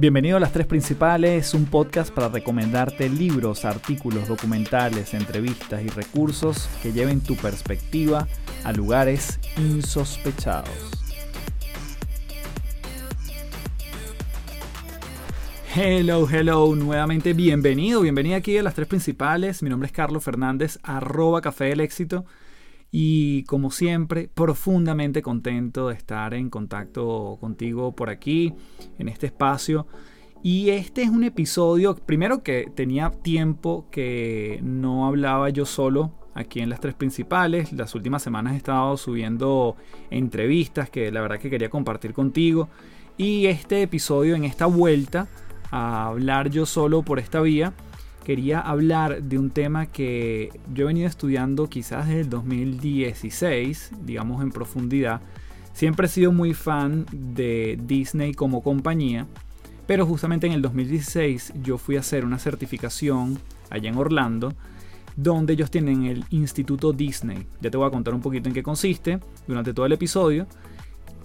Bienvenido a Las Tres Principales, un podcast para recomendarte libros, artículos, documentales, entrevistas y recursos que lleven tu perspectiva a lugares insospechados. Hello, hello, nuevamente bienvenido, bienvenido aquí a Las Tres Principales. Mi nombre es Carlos Fernández, arroba Café del Éxito. Y como siempre, profundamente contento de estar en contacto contigo por aquí, en este espacio. Y este es un episodio, primero que tenía tiempo que no hablaba yo solo aquí en las tres principales. Las últimas semanas he estado subiendo entrevistas que la verdad que quería compartir contigo. Y este episodio en esta vuelta a hablar yo solo por esta vía quería hablar de un tema que yo he venido estudiando quizás desde el 2016, digamos en profundidad. Siempre he sido muy fan de Disney como compañía, pero justamente en el 2016 yo fui a hacer una certificación allá en Orlando, donde ellos tienen el Instituto Disney. Ya te voy a contar un poquito en qué consiste durante todo el episodio,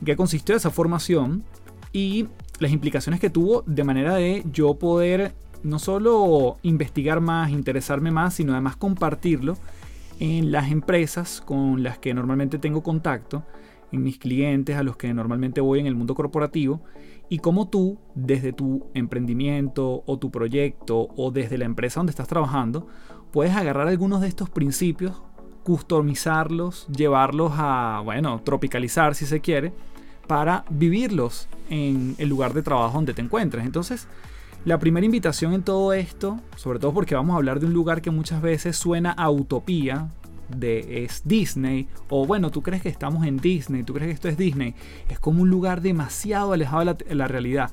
qué consistió esa formación y las implicaciones que tuvo de manera de yo poder no solo investigar más, interesarme más, sino además compartirlo en las empresas con las que normalmente tengo contacto, en mis clientes a los que normalmente voy en el mundo corporativo, y cómo tú, desde tu emprendimiento o tu proyecto o desde la empresa donde estás trabajando, puedes agarrar algunos de estos principios, customizarlos, llevarlos a, bueno, tropicalizar si se quiere, para vivirlos en el lugar de trabajo donde te encuentres. Entonces, la primera invitación en todo esto, sobre todo porque vamos a hablar de un lugar que muchas veces suena a utopía, de es Disney, o bueno, tú crees que estamos en Disney, tú crees que esto es Disney, es como un lugar demasiado alejado de la, realidad.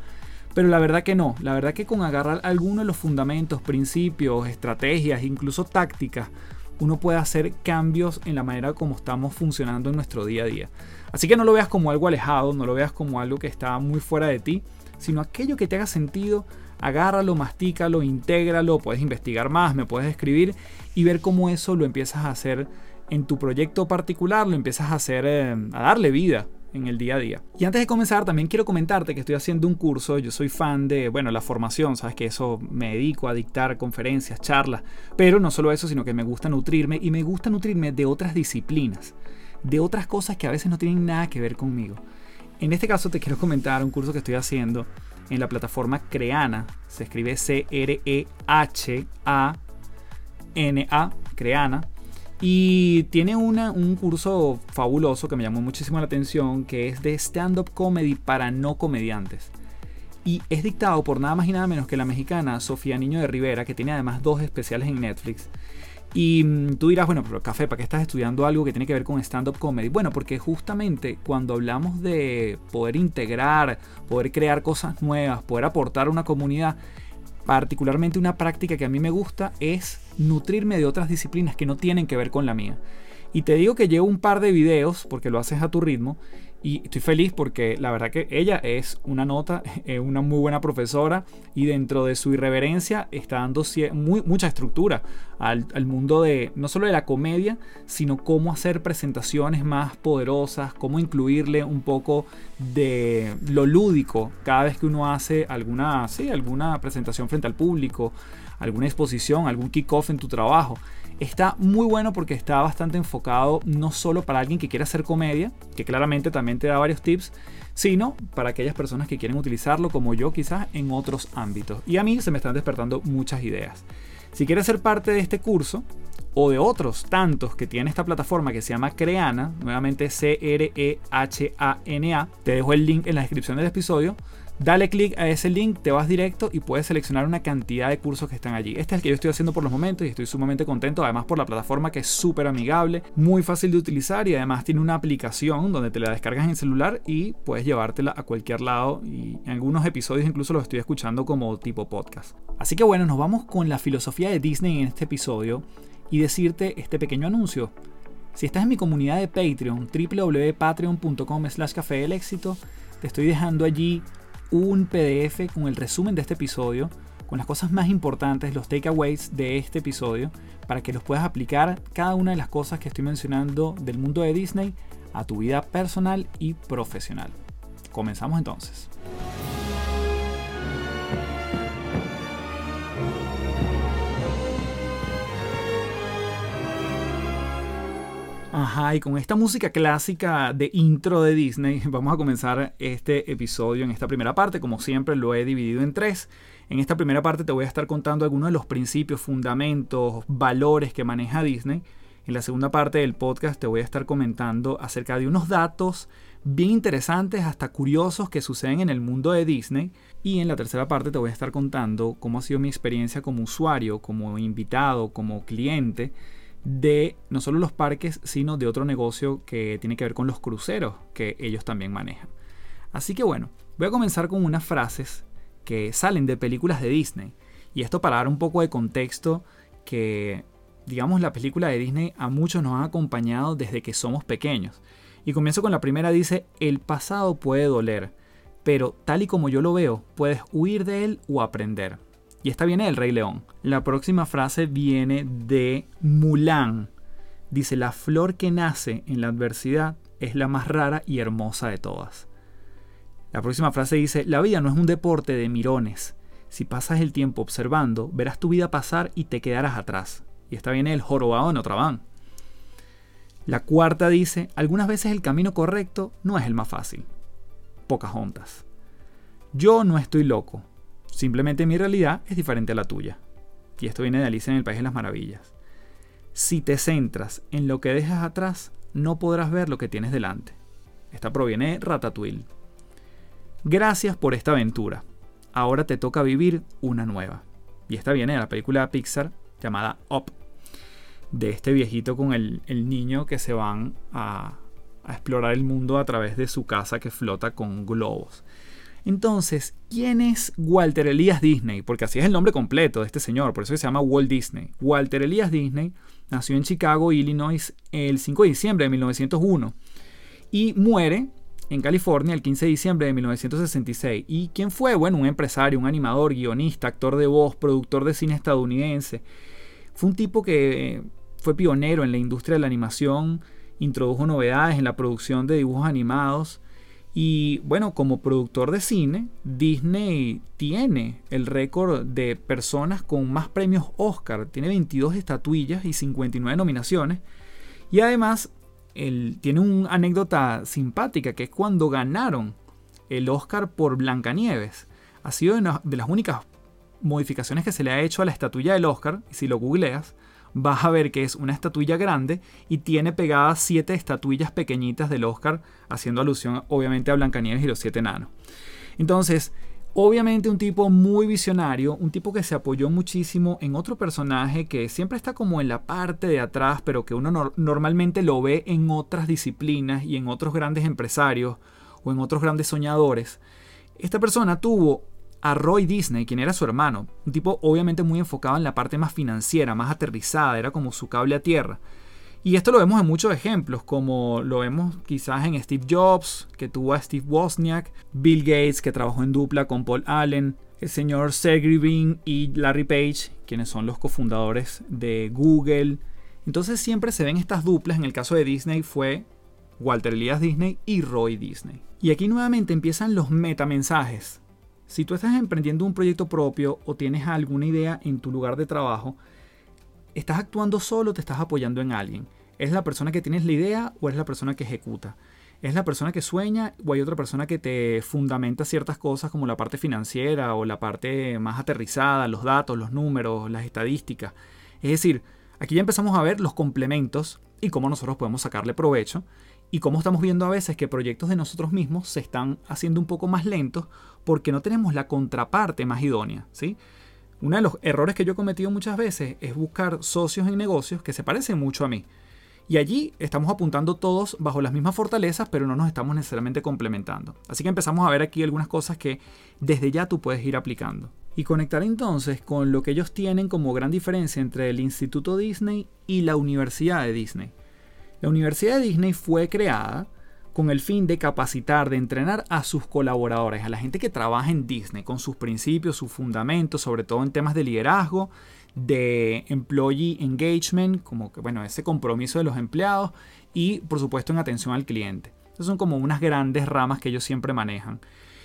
Pero la verdad que no, la verdad que con agarrar algunos de los fundamentos, principios, estrategias, incluso tácticas, uno puede hacer cambios en la manera como estamos funcionando en nuestro día a día. Así que no lo veas como algo alejado, no lo veas como algo que está muy fuera de ti, sino aquello que te haga sentido agárralo, mastícalo, intégralo, puedes investigar más, me puedes escribir y ver cómo eso lo empiezas a hacer en tu proyecto particular, lo empiezas a hacer, eh, a darle vida en el día a día. Y antes de comenzar, también quiero comentarte que estoy haciendo un curso, yo soy fan de, bueno, la formación, sabes que eso me dedico a dictar conferencias, charlas, pero no solo eso, sino que me gusta nutrirme y me gusta nutrirme de otras disciplinas, de otras cosas que a veces no tienen nada que ver conmigo. En este caso te quiero comentar un curso que estoy haciendo en la plataforma Creana. Se escribe C-R-E-H-A-N-A, Creana. Y tiene un curso fabuloso que me llamó muchísimo la atención, que es de stand-up comedy para no comediantes. Y es dictado por nada más y nada menos que la mexicana Sofía Niño de Rivera, que tiene además dos especiales en Netflix. Y mm, tú dirás, bueno, pero café, ¿para qué estás estudiando algo que tiene que ver con stand-up comedy? Bueno, porque justamente cuando hablamos de poder integrar, poder crear cosas nuevas, poder aportar a una comunidad, particularmente una práctica que a mí me gusta es nutrirme de otras disciplinas que no tienen que ver con la mía. Y te digo que llevo un par de videos, porque lo haces a tu ritmo, y estoy feliz porque la verdad que ella es una nota, es una muy buena profesora y dentro de su irreverencia está dando mucha estructura al, al, mundo de no solo de la comedia, sino cómo hacer presentaciones más poderosas, cómo incluirle un poco de lo lúdico cada vez que uno hace alguna, sí, alguna presentación frente al público, alguna exposición, algún kickoff en tu trabajo. Está muy bueno porque está bastante enfocado no solo para alguien que quiera hacer comedia, que claramente también te da varios tips, sino para aquellas personas que quieren utilizarlo como yo quizás en otros ámbitos. Y a mí se me están despertando muchas ideas. Si quieres ser parte de este curso o de otros tantos que tiene esta plataforma que se llama Creana, nuevamente C-R-E-H-A-N-A, te dejo el link en la descripción del episodio Dale clic a ese link, te vas directo y puedes seleccionar una cantidad de cursos que están allí. Este es el que yo estoy haciendo por los momentos y estoy sumamente contento, además por la plataforma que es súper amigable, muy fácil de utilizar y además tiene una aplicación donde te la descargas en celular y puedes llevártela a cualquier lado y en algunos episodios incluso los estoy escuchando como tipo podcast. Así que bueno, nos vamos con la filosofía de Disney en este episodio y decirte este pequeño anuncio. Si estás en mi comunidad de Patreon, www.patreon.com slash café del éxito, te estoy dejando allí un PDF con el resumen de este episodio, con las cosas más importantes, los takeaways de este episodio, para que los puedas aplicar cada una de las cosas que estoy mencionando del mundo de Disney a tu vida personal y profesional. Comenzamos entonces. Ajá, y con esta música clásica de intro de Disney vamos a comenzar este episodio en esta primera parte. Como siempre lo he dividido en tres. En esta primera parte te voy a estar contando algunos de los principios, fundamentos, valores que maneja Disney. En la segunda parte del podcast te voy a estar comentando acerca de unos datos bien interesantes, hasta curiosos que suceden en el mundo de Disney. Y en la tercera parte te voy a estar contando cómo ha sido mi experiencia como usuario, como invitado, como cliente de no solo los parques, sino de otro negocio que tiene que ver con los cruceros que ellos también manejan. Así que bueno, voy a comenzar con unas frases que salen de películas de Disney. Y esto para dar un poco de contexto que, digamos, la película de Disney a muchos nos ha acompañado desde que somos pequeños. Y comienzo con la primera, dice, el pasado puede doler, pero tal y como yo lo veo, puedes huir de él o aprender. Y esta viene del Rey León. La próxima frase viene de Mulan. Dice, la flor que nace en la adversidad es la más rara y hermosa de todas. La próxima frase dice, la vida no es un deporte de mirones. Si pasas el tiempo observando, verás tu vida pasar y te quedarás atrás. Y esta viene del jorobado Notre Dame. La cuarta dice, algunas veces el camino correcto no es el más fácil. Pocas juntas. Yo no estoy loco, Simplemente mi realidad es diferente a la tuya. Y esto viene de Alicia en el País de las Maravillas. Si te centras en lo que dejas atrás, no podrás ver lo que tienes delante. Esta proviene de Ratatouille. Gracias por esta aventura. Ahora te toca vivir una nueva. Y esta viene de la película Pixar llamada Up. De este viejito con el, niño que se van a explorar el mundo a través de su casa que flota con globos. Entonces, ¿quién es Walter Elías Disney? Porque así es el nombre completo de este señor, por eso se llama Walt Disney. Walter Elías Disney nació en Chicago, Illinois, el 5 de diciembre de 1901 y muere en California el 15 de diciembre de 1966. ¿Y quién fue? Bueno, un empresario, un animador, guionista, actor de voz, productor de cine estadounidense. Fue un tipo que fue pionero en la industria de la animación, introdujo novedades en la producción de dibujos animados y bueno, como productor de cine, Disney tiene el récord de personas con más premios Oscar. Tiene 22 estatuillas y 59 nominaciones. Y además, tiene una anécdota simpática que es cuando ganaron el Oscar por Blancanieves. Ha sido de las únicas modificaciones que se le ha hecho a la estatuilla del Oscar. Y si lo googleas, vas a ver que es una estatuilla grande y tiene pegadas siete estatuillas pequeñitas del Oscar, haciendo alusión obviamente a Blancanieves y los siete enanos. Entonces, obviamente un tipo muy visionario, un tipo que se apoyó muchísimo en otro personaje que siempre está como en la parte de atrás, pero que uno normalmente lo ve en otras disciplinas y en otros grandes empresarios o en otros grandes soñadores. Esta persona tuvo a Roy Disney, quien era su hermano, un tipo obviamente muy enfocado en la parte más financiera, más aterrizada, era como su cable a tierra. Y esto lo vemos en muchos ejemplos, como lo vemos quizás en Steve Jobs, que tuvo a Steve Wozniak, Bill Gates, que trabajó en dupla con Paul Allen, el señor Sergey Brin y Larry Page, quienes son los cofundadores de Google. Entonces siempre se ven estas duplas, en el caso de Disney fue Walter Elias Disney y Roy Disney. Y aquí nuevamente empiezan los metamensajes. Si tú estás emprendiendo un proyecto propio o tienes alguna idea en tu lugar de trabajo, ¿estás actuando solo o te estás apoyando en alguien? ¿Es la persona que tienes la idea o es la persona que ejecuta? ¿Es la persona que sueña o hay otra persona que te fundamenta ciertas cosas como la parte financiera o la parte más aterrizada, los datos, los números, las estadísticas? Es decir, aquí ya empezamos a ver los complementos y cómo nosotros podemos sacarle provecho y cómo estamos viendo a veces que proyectos de nosotros mismos se están haciendo un poco más lentos porque no tenemos la contraparte más idónea. ¿sí? Uno de los errores que yo he cometido muchas veces es buscar socios en negocios que se parecen mucho a mí. Y allí estamos apuntando todos bajo las mismas fortalezas, pero no nos estamos necesariamente complementando. Así que empezamos a ver aquí algunas cosas que desde ya tú puedes ir aplicando. Y conectar entonces con lo que ellos tienen como gran diferencia entre el Instituto Disney y la Universidad de Disney. La Universidad de Disney fue creada con el fin de capacitar, de entrenar a sus colaboradores, a la gente que trabaja en Disney, con sus principios, sus fundamentos, sobre todo en temas de liderazgo, de employee engagement, como que bueno, ese compromiso de los empleados y por supuesto en atención al cliente. Esas son como unas grandes ramas que ellos siempre manejan.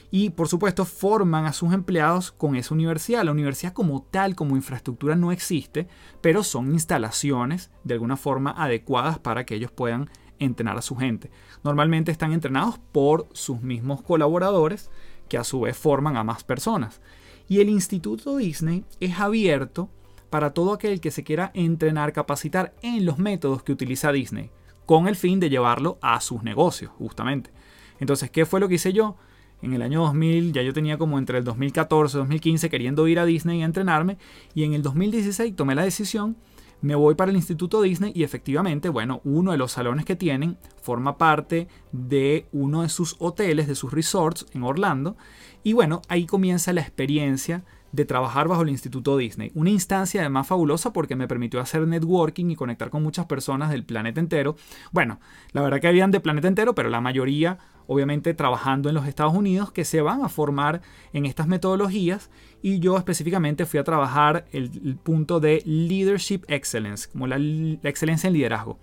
Y por supuesto forman a sus empleados con esa universidad. La universidad como tal, como infraestructura no existe, pero son instalaciones de alguna forma adecuadas para que ellos puedan entrenar a su gente. Normalmente están entrenados por sus mismos colaboradores que a su vez forman a más personas. Y el Instituto Disney es abierto para todo aquel que se quiera entrenar, capacitar en los métodos que utiliza Disney, con el fin de llevarlo a sus negocios, justamente. Entonces, ¿qué fue lo que hice yo? En el año 2000, ya yo tenía como entre el 2014 y 2015 queriendo ir a Disney a entrenarme, y en el 2016 tomé la decisión me voy para el Instituto Disney y efectivamente, bueno, uno de los salones que tienen forma parte de uno de sus hoteles, de sus resorts en Orlando. Y bueno, ahí comienza la experiencia de trabajar bajo el Instituto Disney. Una instancia además fabulosa porque me permitió hacer networking y conectar con muchas personas del planeta entero. Bueno, la verdad que habían de planeta entero, pero la mayoría obviamente trabajando en los Estados Unidos que se van a formar en estas metodologías y yo específicamente fui a trabajar el, punto de Leadership Excellence, como la excelencia en liderazgo.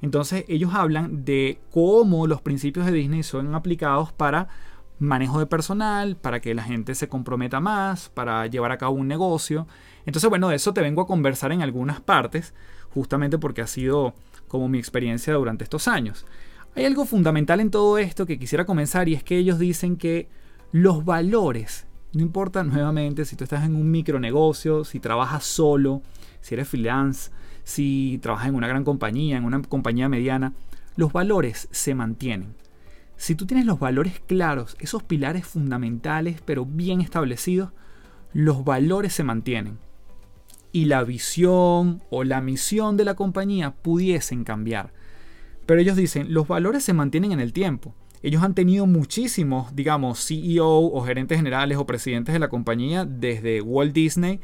Entonces ellos hablan de cómo los principios de Disney son aplicados para manejo de personal, para que la gente se comprometa más, para llevar a cabo un negocio. Entonces, bueno, de eso te vengo a conversar en algunas partes, justamente porque ha sido como mi experiencia durante estos años. Hay algo fundamental en todo esto que quisiera comenzar y es que ellos dicen que los valores, no importa nuevamente si tú estás en un micronegocio, si trabajas solo, si eres freelance, si trabajas en una gran compañía, en una compañía mediana, los valores se mantienen. Si tú tienes los valores claros, esos pilares fundamentales pero bien establecidos, los valores se mantienen. Y la visión o la misión de la compañía pudiesen cambiar. Pero ellos dicen, los valores se mantienen en el tiempo. Ellos han tenido muchísimos, digamos, CEO o gerentes generales o presidentes de la compañía desde Walt Disney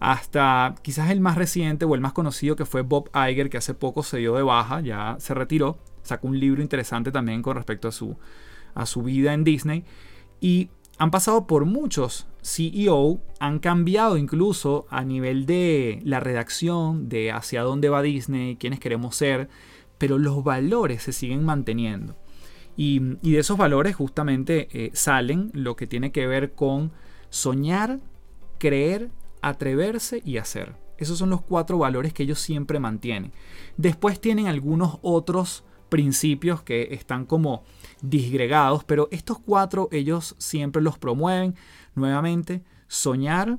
hasta quizás el más reciente o el más conocido que fue Bob Iger, que hace poco se dio de baja, ya se retiró, sacó un libro interesante también con respecto a su, a su vida en Disney. Y han pasado por muchos CEO, han cambiado incluso a nivel de la redacción, de hacia dónde va Disney, quiénes queremos ser, pero los valores se siguen manteniendo. Y, de esos valores justamente eh, salen lo que tiene que ver con soñar, creer, atreverse y hacer. Esos son los cuatro valores que ellos siempre mantienen. Después tienen algunos otros principios que están como disgregados, pero estos cuatro ellos siempre los promueven. Nuevamente, soñar,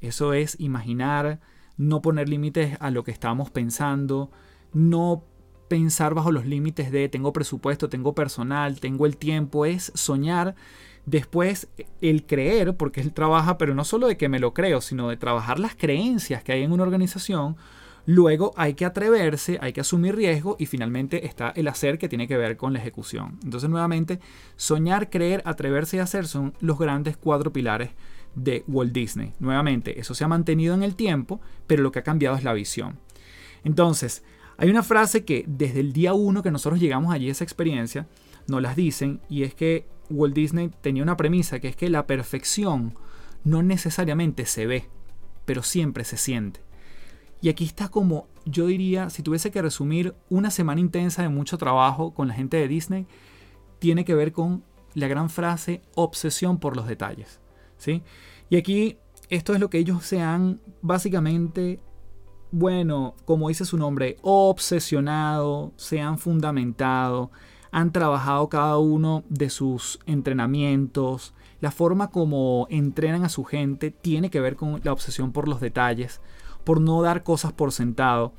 eso es imaginar, no poner límites a lo que estamos pensando, no pensar bajo los límites de tengo presupuesto, tengo personal, tengo el tiempo, es soñar. Después el creer, porque él trabaja, pero no solo de que me lo creo, sino de trabajar las creencias que hay en una organización Luego hay que atreverse, hay que asumir riesgo y finalmente está el hacer que tiene que ver con la ejecución. Entonces nuevamente, soñar, creer, atreverse y hacer son los grandes cuatro pilares de Walt Disney. Nuevamente, eso se ha mantenido en el tiempo, pero lo que ha cambiado es la visión. Entonces, hay una frase que desde el día uno que nosotros llegamos allí a esa experiencia, nos las dicen y es que Walt Disney tenía una premisa que es que la perfección no necesariamente se ve, pero siempre se siente. Y aquí está como, yo diría, si tuviese que resumir una semana intensa de mucho trabajo con la gente de Disney, tiene que ver con la gran frase obsesión por los detalles. ¿sí? Y aquí esto es lo que ellos se han básicamente, bueno, como dice su nombre, obsesionado, se han fundamentado, han trabajado cada uno de sus entrenamientos, la forma como entrenan a su gente tiene que ver con la obsesión por los detalles por no dar cosas por sentado.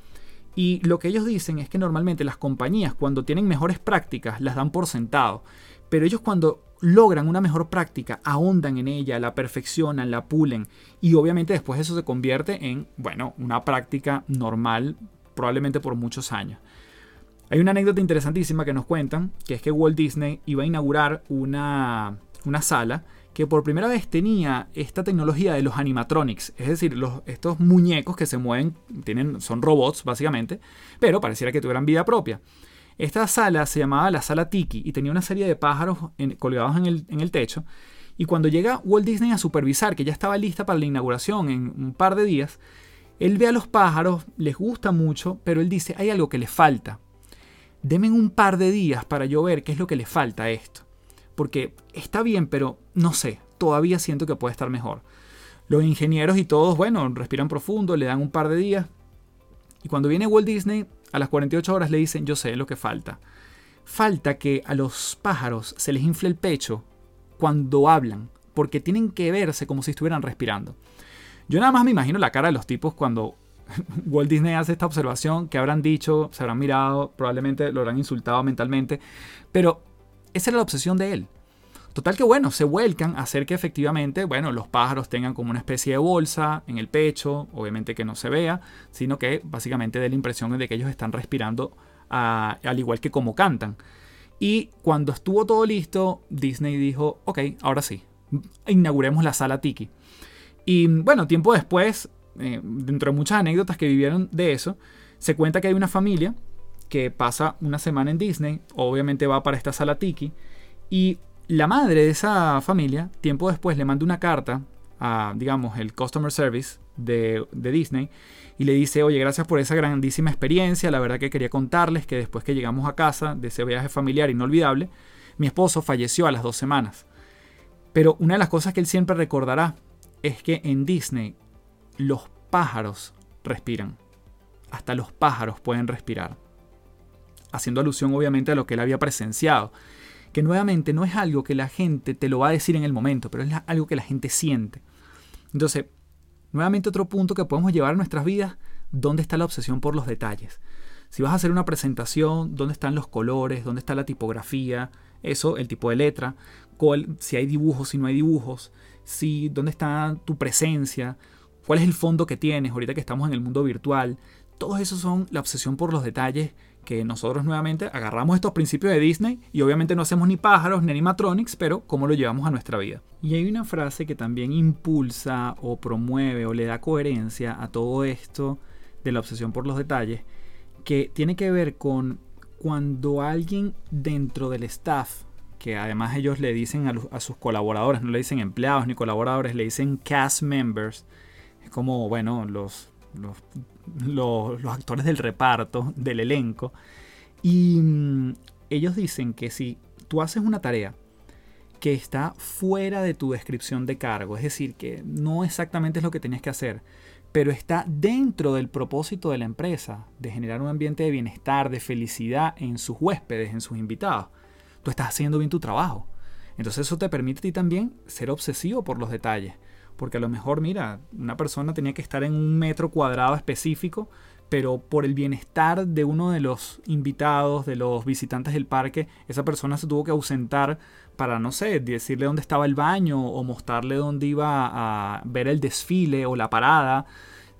Y lo que ellos dicen es que normalmente las compañías cuando tienen mejores prácticas las dan por sentado, pero ellos cuando logran una mejor práctica ahondan en ella, la perfeccionan, la pulen y obviamente después eso se convierte en, bueno, una práctica normal probablemente por muchos años. Hay una anécdota interesantísima que nos cuentan, que es que Walt Disney iba a inaugurar una, una sala que por primera vez tenía esta tecnología de los animatronics, es decir, los, estos muñecos que se mueven, tienen, son robots básicamente, pero pareciera que tuvieran vida propia. Esta sala se llamaba la sala Tiki y tenía una serie de pájaros colgados en el, techo. Y cuando llega Walt Disney a supervisar, que ya estaba lista para la inauguración en un par de días, él ve a los pájaros, les gusta mucho, pero él dice, hay algo que les falta. Denme un par de días para yo ver qué es lo que le falta a esto porque está bien, pero no sé, todavía siento que puede estar mejor. Los ingenieros y todos, bueno, respiran profundo, le dan un par de días. Y cuando viene Walt Disney, a las 48 horas le dicen, yo sé lo que falta. Falta que a los pájaros se les infle el pecho cuando hablan, porque tienen que verse como si estuvieran respirando. Yo nada más me imagino la cara de los tipos cuando Walt Disney hace esta observación, que habrán dicho, se habrán mirado, probablemente lo habrán insultado mentalmente, pero esa era la obsesión de él. Total que bueno, se vuelcan a hacer que efectivamente, bueno, los pájaros tengan como una especie de bolsa en el pecho, obviamente que no se vea, sino que básicamente dé la impresión de que ellos están respirando al igual que como cantan. Y cuando estuvo todo listo, Disney dijo, ok, ahora sí, inauguremos la sala Tiki. Y bueno, tiempo después, eh, dentro de muchas anécdotas que vivieron de eso, se cuenta que hay una familia que pasa una semana en Disney, obviamente va para esta sala Tiki, y la madre de esa familia, tiempo después, le manda una carta a, digamos, el Customer Service de, de, Disney y le dice, oye, gracias por esa grandísima experiencia, la verdad que quería contarles que después que llegamos a casa de ese viaje familiar inolvidable, mi esposo falleció a las dos semanas. Pero una de las cosas que él siempre recordará es que en Disney los pájaros respiran. Hasta los pájaros pueden respirar. Haciendo alusión obviamente a lo que él había presenciado. Que nuevamente no es algo que la gente te lo va a decir en el momento, pero es algo que la gente siente. Entonces, nuevamente otro punto que podemos llevar a nuestras vidas, ¿dónde está la obsesión por los detalles? Si vas a hacer una presentación, ¿dónde están los colores? ¿Dónde está la tipografía? Eso, el tipo de letra, si hay dibujos, si no hay dibujos, si, dónde está tu presencia, cuál es el fondo que tienes ahorita que estamos en el mundo virtual. Todos esos son la obsesión por los detalles que nosotros nuevamente agarramos estos principios de Disney y obviamente no hacemos ni pájaros ni animatronics, pero cómo lo llevamos a nuestra vida. Y hay una frase que también impulsa o promueve o le da coherencia a todo esto de la obsesión por los detalles, que tiene que ver con cuando alguien dentro del staff que además ellos le dicen a, sus colaboradores, no le dicen empleados ni colaboradores, le dicen cast members. Es como, bueno, los, los, actores del reparto, del elenco. Y mm, ellos dicen que si tú haces una tarea que está fuera de tu descripción de cargo, es decir, que no exactamente es lo que tenías que hacer, pero está dentro del propósito de la empresa, de generar un ambiente de bienestar, de felicidad en sus huéspedes, en sus invitados tú estás haciendo bien tu trabajo. Entonces eso te permite a ti también ser obsesivo por los detalles. Porque a lo mejor, mira, una persona tenía que estar en un metro cuadrado específico, pero por el bienestar de uno de los invitados, de los visitantes del parque, esa persona se tuvo que ausentar para, no sé, decirle dónde estaba el baño o mostrarle dónde iba a ver el desfile o la parada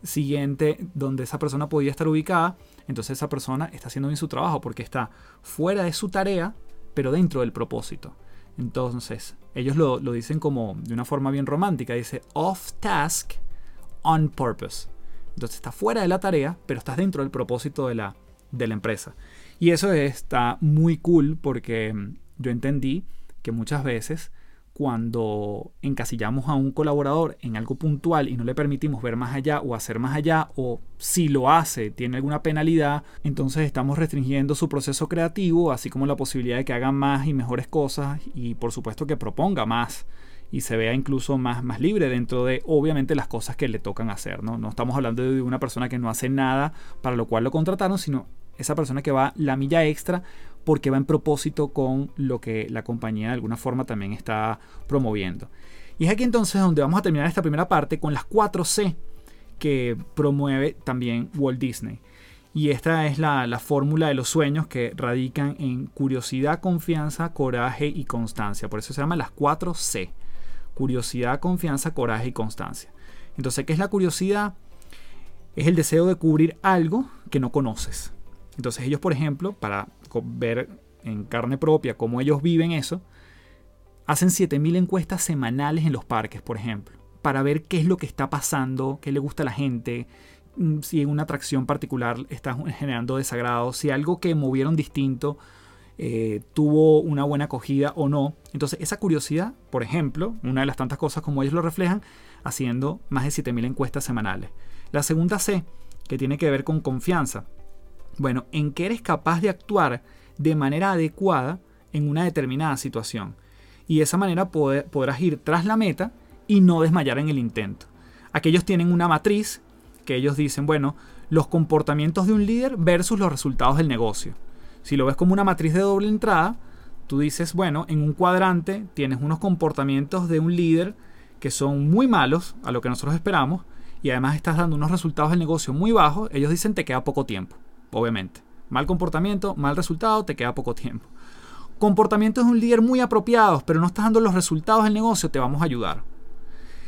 siguiente donde esa persona podía estar ubicada. Entonces esa persona está haciendo bien su trabajo porque está fuera de su tarea pero dentro del propósito. Entonces, ellos lo, dicen como de una forma bien romántica, dice off task, on purpose. Entonces está fuera de la tarea, pero estás dentro del propósito de la, de la empresa. Y eso está muy cool porque yo entendí que muchas veces cuando encasillamos a un colaborador en algo puntual y no le permitimos ver más allá o hacer más allá, o si lo hace, tiene alguna penalidad, entonces estamos restringiendo su proceso creativo, así como la posibilidad de que haga más y mejores cosas y por supuesto que proponga más y se vea incluso más, más libre dentro de obviamente las cosas que le tocan hacer. ¿no? no estamos hablando de una persona que no hace nada para lo cual lo contrataron, sino esa persona que va la milla extra porque va en propósito con lo que la compañía de alguna forma también está promoviendo. Y es aquí entonces donde vamos a terminar esta primera parte con las 4 C que promueve también Walt Disney. Y esta es la, la fórmula de los sueños que radican en curiosidad, confianza, coraje y constancia. Por eso se llama las 4 C. Curiosidad, confianza, coraje y constancia. Entonces, ¿qué es la curiosidad? Es el deseo de cubrir algo que no conoces. Entonces ellos, por ejemplo, para ver en carne propia cómo ellos viven eso, hacen 7.000 encuestas semanales en los parques, por ejemplo, para ver qué es lo que está pasando, qué le gusta a la gente, mm, si en una atracción particular está generando desagrado, si algo que movieron distinto eh, tuvo una buena acogida o no. Entonces esa curiosidad, por ejemplo, una de las tantas cosas como ellos lo reflejan, haciendo más de 7.000 encuestas semanales. La segunda C, que tiene que ver con confianza. Bueno, en que eres capaz de actuar de manera adecuada en una determinada situación. y de esa manera podrás ir tras la meta y no desmayar en el intento. Aquellos tienen una matriz que ellos dicen, bueno, los comportamientos de un líder versus los resultados del negocio. Si lo ves como una matriz de doble entrada, tú dices, bueno, en un cuadrante tienes unos comportamientos de un líder que son muy malos a lo que nosotros esperamos y además estás dando unos resultados del negocio muy bajos, ellos dicen te queda poco tiempo, obviamente. Mal comportamiento, mal resultado, te queda poco tiempo. Comportamientos de un líder muy apropiados, pero no estás dando los resultados del negocio, te vamos a ayudar.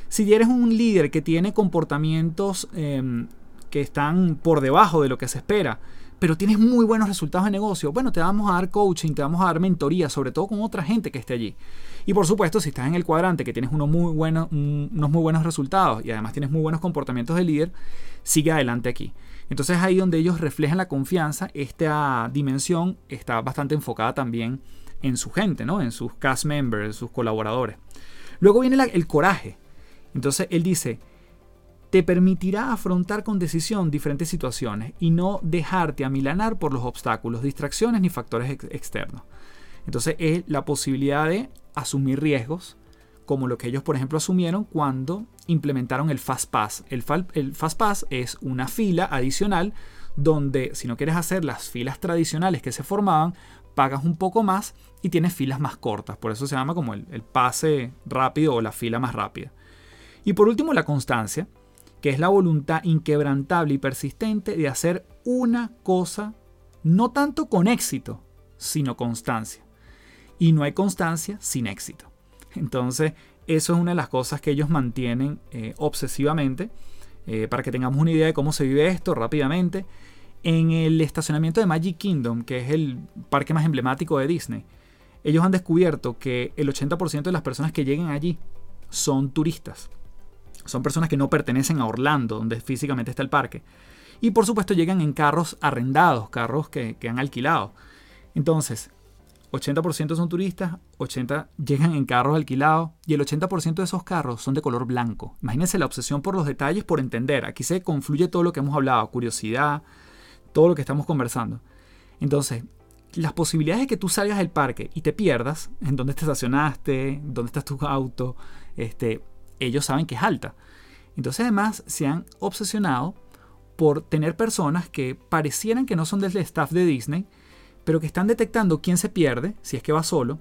Si eres un líder que tiene comportamientos em, que están por debajo de lo que se espera, pero tienes muy buenos resultados de negocio, bueno, te vamos a dar coaching, te vamos a dar mentoría, sobre todo con otra gente que esté allí. Y por supuesto, si estás en el cuadrante que tienes unos muy buenos, unos muy buenos resultados y además tienes muy buenos comportamientos de líder, sigue adelante aquí. Entonces ahí donde ellos reflejan la confianza, esta dimensión está bastante enfocada también en su gente, ¿no? en sus cast members, en sus colaboradores. Luego viene el coraje. Entonces él dice, te permitirá afrontar con decisión diferentes situaciones y no dejarte amilanar por los obstáculos, distracciones ni factores externos. Entonces es la posibilidad de asumir riesgos, como lo que ellos, por ejemplo, asumieron cuando implementaron el Fast Pass. El, el Fast Pass es una fila adicional donde si no quieres hacer las filas tradicionales que se formaban, pagas un poco más y tienes filas más cortas. Por eso se llama como el, el pase rápido o la fila más rápida. Y por último, la constancia que es la voluntad inquebrantable y persistente de hacer una cosa, no tanto con éxito, sino constancia. Y no hay constancia sin éxito. Entonces, eso es una de las cosas que ellos mantienen eh, obsesivamente. Eh, para que tengamos una idea de cómo se vive esto rápidamente, en el estacionamiento de Magic Kingdom, que es el parque más emblemático de Disney, ellos han descubierto que el 80% de las personas que lleguen allí son turistas. Son personas que no pertenecen a Orlando, donde físicamente está el parque. Y por supuesto llegan en carros arrendados, carros que, han alquilado. Entonces, 80% son turistas, 80% llegan en carros alquilados y el 80% de esos carros son de color blanco. Imagínense la obsesión por los detalles, por entender. Aquí se confluye todo lo que hemos hablado, curiosidad, todo lo que estamos conversando. Entonces, las posibilidades de que tú salgas del parque y te pierdas en dónde te estacionaste, dónde está tu auto, este, ellos saben que es alta. Entonces además se han obsesionado por tener personas que parecieran que no son del staff de Disney, pero que están detectando quién se pierde, si es que va solo,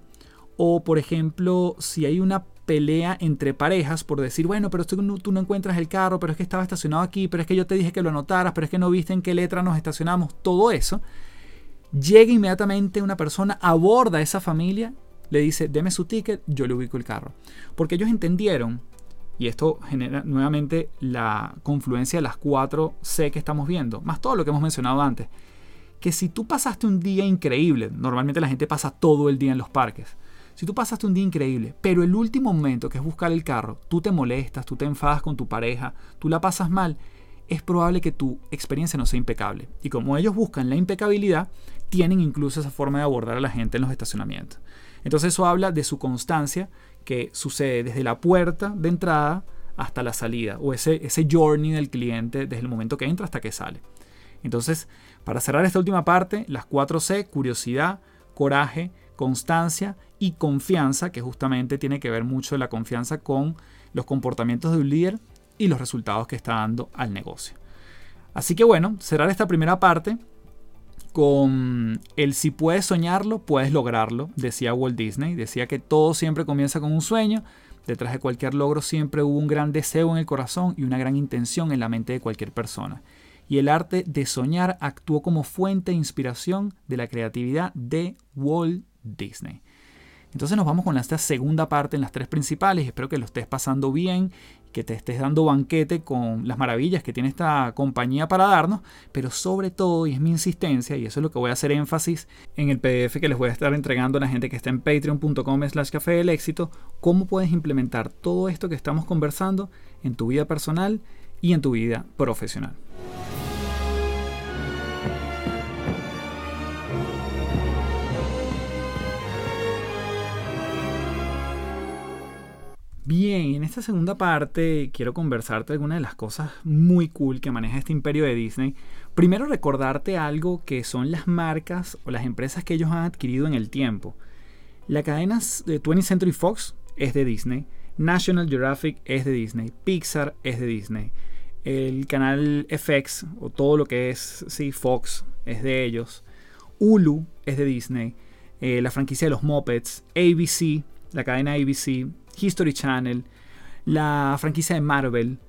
o por ejemplo, si hay una pelea entre parejas por decir, bueno, pero tú, tú no encuentras el carro, pero es que estaba estacionado aquí, pero es que yo te dije que lo anotaras, pero es que no viste en qué letra nos estacionamos, todo eso, llega inmediatamente una persona, aborda a esa familia, le dice, deme su ticket, yo le ubico el carro. Porque ellos entendieron y esto genera nuevamente la confluencia de las cuatro C que estamos viendo, más todo lo que hemos mencionado antes. Que si tú pasaste un día increíble, normalmente la gente pasa todo el día en los parques. Si tú pasaste un día increíble, pero el último momento que es buscar el carro, tú te molestas, tú te enfadas con tu pareja, tú la pasas mal, es probable que tu experiencia no sea impecable. Y como ellos buscan la impecabilidad, tienen incluso esa forma de abordar a la gente en los estacionamientos. Entonces eso habla de su constancia que sucede desde la puerta de entrada hasta la salida, o ese, ese journey del cliente desde el momento que entra hasta que sale. Entonces, para cerrar esta última parte, las 4C, curiosidad, coraje, constancia y confianza, que justamente tiene que ver mucho la confianza con los comportamientos de un líder y los resultados que está dando al negocio. Así que bueno, cerrar esta primera parte con el si puedes soñarlo, puedes lograrlo, decía Walt Disney. Decía que todo siempre comienza con un sueño. Detrás de cualquier logro siempre hubo un gran deseo en el corazón y una gran intención en la mente de cualquier persona. Y el arte de soñar actuó como fuente de inspiración de la creatividad de Walt Disney. Entonces nos vamos con esta segunda parte en las tres principales. Espero que lo estés pasando bien que te estés dando banquete con las maravillas que tiene esta compañía para darnos, pero sobre todo, y es mi insistencia, y eso es lo que voy a hacer énfasis en el PDF que les voy a estar entregando a la gente que está en patreon.com slash café del éxito, cómo puedes implementar todo esto que estamos conversando en tu vida personal y en tu vida profesional. Bien, en esta segunda parte quiero conversarte algunas de las cosas muy cool que maneja este imperio de Disney. Primero recordarte algo que son las marcas o las empresas que ellos han adquirido en el tiempo. La cadena de 20th Century Fox es de Disney. National Geographic es de Disney. Pixar es de Disney. El canal FX o todo lo que es sí, Fox es de ellos. Hulu es de Disney. Eh, la franquicia de los Muppets. ABC, la cadena ABC. History Channel. La franquicia de Marvel.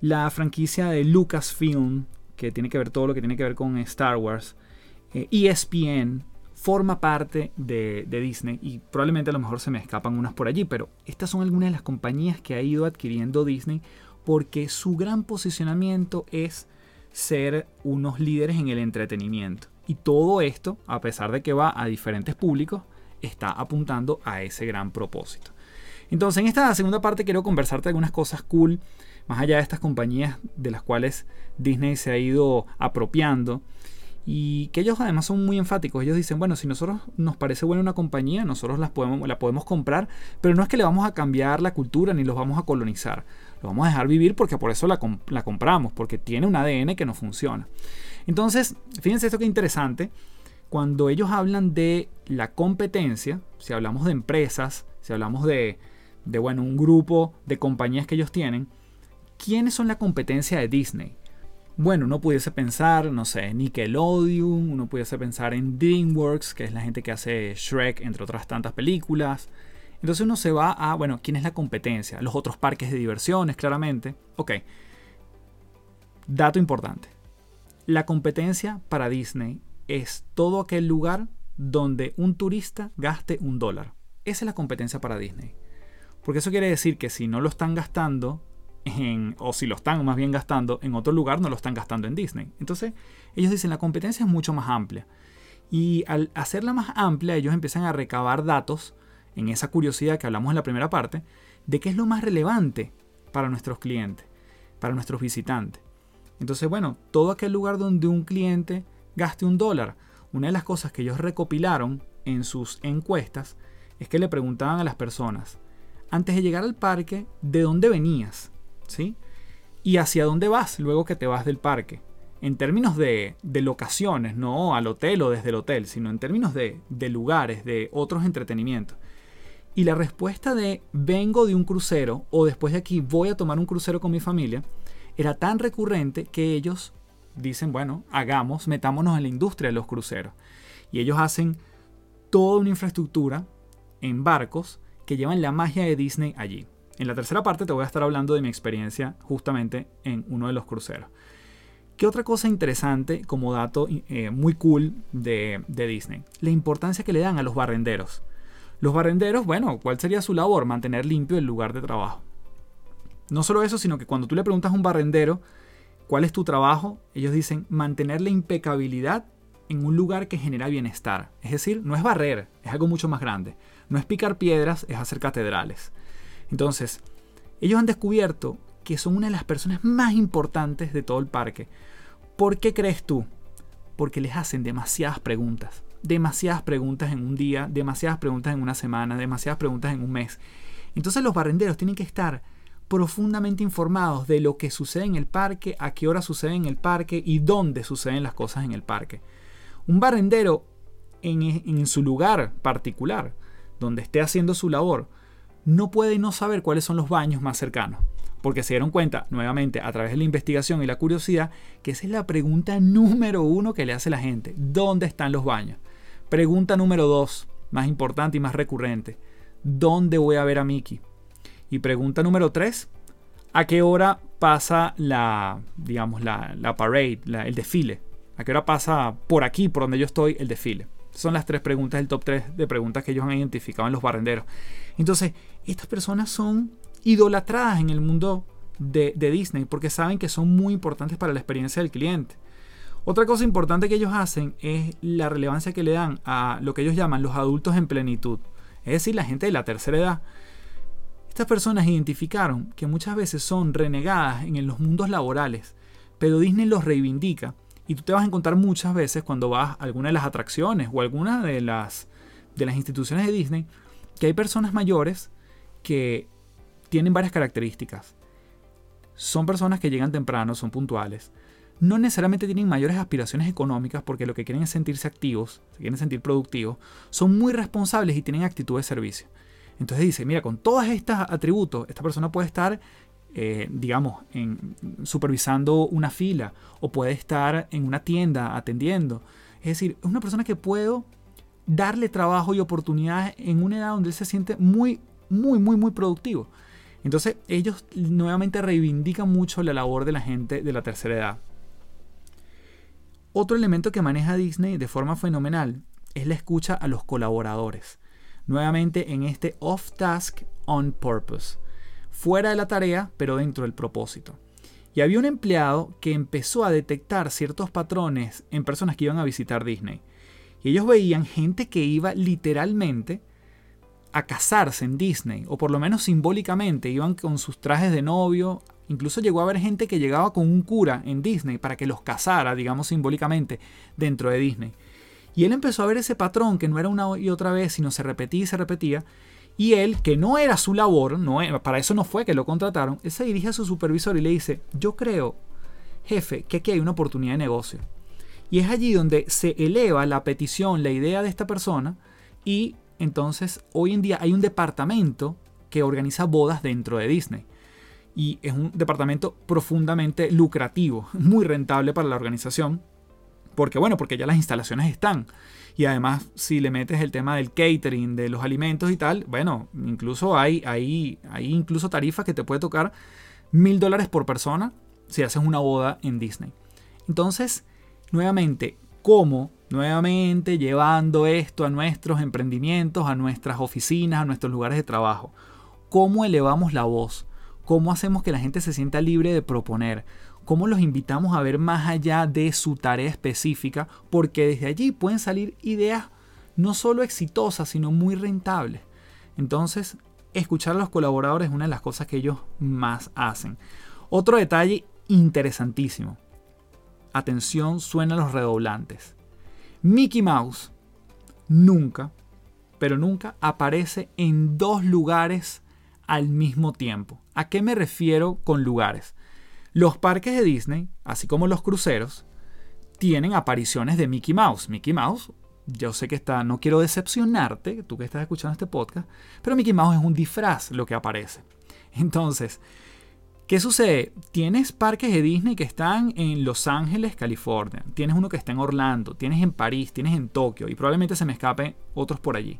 La franquicia de Lucasfilm, que tiene que ver todo lo que tiene que ver con Star Wars. ESPN, eh, e forma parte de, Disney y probablemente a lo mejor se me escapan unas por allí, pero estas son algunas de las compañías que ha ido adquiriendo Disney porque su gran posicionamiento es ser unos líderes en el entretenimiento. Y todo esto, a pesar de que va a diferentes públicos, está apuntando a ese gran propósito. Entonces, en esta segunda parte quiero conversarte algunas cosas cool, más allá de estas compañías de las cuales Disney se ha ido apropiando y que ellos además son muy enfáticos. Ellos dicen, bueno, si nosotros nos parece buena una compañía, nosotros las podemos, la podemos comprar, pero no es que le vamos a cambiar la cultura ni los vamos a colonizar. Lo vamos a dejar vivir porque por eso la, la compramos, porque tiene un ADN que no funciona. Entonces, fíjense esto que interesante. Cuando ellos hablan de la competencia, si hablamos de empresas, si hablamos de, de bueno, un grupo de compañías que ellos tienen, ¿quiénes son la competencia de Disney? Bueno, uno pudiese pensar, no sé, Nickelodeon, uno pudiese pensar en DreamWorks, que es la gente que hace Shrek, entre otras tantas películas. Entonces uno se va a, bueno, ¿quién es la competencia? Los otros parques de diversiones, claramente. Ok. Dato importante. La competencia para Disney es todo aquel lugar donde un turista gaste un dólar. Esa es la competencia para Disney. Porque eso quiere decir que si no lo están gastando o si lo están más bien gastando en otro lugar, no lo están gastando en Disney. Entonces, ellos dicen la competencia es mucho más amplia. Y al hacerla más amplia, ellos empiezan a recabar datos en esa curiosidad que hablamos en la primera parte, de qué es lo más relevante para nuestros clientes, para nuestros visitantes. Entonces, bueno, todo aquel lugar donde un cliente gaste un dólar, una de las cosas que ellos recopilaron en sus encuestas es que le preguntaban a las personas, antes de llegar al parque, ¿de dónde venías? ¿sí? Y hacia dónde vas luego que te vas del parque. En términos de, locaciones, no al hotel o desde el hotel, sino en términos de, de lugares, de otros entretenimientos. Y la respuesta de vengo de un crucero o después de aquí voy a tomar un crucero con mi familia era tan recurrente que ellos dicen, bueno, hagamos, metámonos en la industria de los cruceros. Y ellos hacen toda una infraestructura en barcos que llevan la magia de Disney allí. En la tercera parte te voy a estar hablando de mi experiencia justamente en uno de los cruceros. ¿Qué otra cosa interesante como dato eh, muy cool de, de, Disney? La importancia que le dan a los barrenderos. Los barrenderos, bueno, ¿cuál sería su labor? Mantener limpio el lugar de trabajo. No solo eso, sino que cuando tú le preguntas a un barrendero cuál es tu trabajo, ellos dicen mantener la impecabilidad en un lugar que genera bienestar. Es decir, no es barrer, es algo mucho más grande. No es picar piedras, es hacer catedrales. Entonces, ellos han descubierto que son una de las personas más importantes de todo el parque. ¿Por qué crees tú? Porque les hacen demasiadas preguntas. Demasiadas preguntas en un día, demasiadas preguntas en una semana, demasiadas preguntas en un mes. Entonces los barrenderos tienen que estar profundamente informados de lo que sucede en el parque, a qué hora sucede en el parque y dónde suceden las cosas en el parque. Un barrendero en, en su lugar particular, donde esté haciendo su labor, no puede no saber cuáles son los baños más cercanos. Porque se dieron cuenta, nuevamente, a través de la investigación y la curiosidad, que esa es la pregunta número uno que le hace la gente. ¿Dónde están los baños? Pregunta número dos, más importante y más recurrente. ¿Dónde voy a ver a Mickey? Y pregunta número tres, ¿a qué hora pasa la, digamos, la, parade, el desfile? ¿A qué hora pasa por aquí, por donde yo estoy, el desfile? Son las tres preguntas del top 3 de preguntas que ellos han identificado en los barrenderos. Entonces, estas personas son idolatradas en el mundo de, Disney porque saben que son muy importantes para la experiencia del cliente. Otra cosa importante que ellos hacen es la relevancia que le dan a lo que ellos llaman los adultos en plenitud, es decir, la gente de la tercera edad. Estas personas identificaron que muchas veces son renegadas en los mundos laborales, pero Disney los reivindica y tú te vas a encontrar muchas veces cuando vas a alguna de las atracciones o alguna de las, de las instituciones de Disney que hay personas mayores que tienen varias características. Son personas que llegan temprano, son puntuales. No necesariamente tienen mayores aspiraciones económicas porque lo que quieren es sentirse activos, se quieren sentir productivos, son muy responsables y tienen actitud de servicio. Entonces dice, mira, con todos estos atributos, esta persona puede estar, eh, digamos, supervisando una fila o puede estar en una tienda atendiendo. Es decir, es una persona que puedo darle trabajo y oportunidades en una edad donde él se siente muy, muy, muy, muy productivo. Entonces ellos nuevamente reivindican mucho la labor de la gente de la tercera edad. Otro elemento que maneja Disney de forma fenomenal es la escucha a los colaboradores. Nuevamente en este off-task, on purpose. Fuera de la tarea, pero dentro del propósito. Y había un empleado que empezó a detectar ciertos patrones en personas que iban a visitar Disney. Y ellos veían gente que iba literalmente a casarse en Disney, o por lo menos simbólicamente, iban con sus trajes de novio. Incluso llegó a haber gente que llegaba con un cura en Disney para que los casara, digamos simbólicamente, dentro de Disney. Y él empezó a ver ese patrón que no era una y otra vez, sino se repetía y se repetía. Y él, que no era su labor, no para eso no fue que lo contrataron, él se dirige a su supervisor y le dice, yo creo, jefe, que aquí hay una oportunidad de negocio. Y es allí donde se eleva la petición, la idea de esta persona y entonces, hoy en día hay un departamento que organiza bodas dentro de Disney. Y es un departamento profundamente lucrativo, muy rentable para la organización. Porque bueno, porque ya las instalaciones están. Y además, si le metes el tema del catering, de los alimentos y tal, bueno, incluso hay, hay, hay incluso tarifas que te puede tocar mil dólares por persona si haces una boda en Disney. Entonces, nuevamente, ¿cómo Nuevamente llevando esto a nuestros emprendimientos, a nuestras oficinas, a nuestros lugares de trabajo. ¿Cómo elevamos la voz? ¿Cómo hacemos que la gente se sienta libre de proponer? ¿Cómo los invitamos a ver más allá de su tarea específica? Porque desde allí pueden salir ideas no solo exitosas, sino muy rentables. Entonces, escuchar a los colaboradores es una de las cosas que ellos más hacen. Otro detalle interesantísimo. Atención, suenan los redoblantes. Mickey Mouse nunca, pero nunca aparece en dos lugares al mismo tiempo. ¿A qué me refiero con lugares? Los parques de Disney, así como los cruceros, tienen apariciones de Mickey Mouse. Mickey Mouse, yo sé que está, no quiero decepcionarte, tú que estás escuchando este podcast, pero Mickey Mouse es un disfraz lo que aparece. Entonces, ¿Qué sucede? Tienes parques de Disney que están en Los Ángeles, California. Tienes uno que está en Orlando, tienes en París, tienes en Tokio y probablemente se me escapen otros por allí.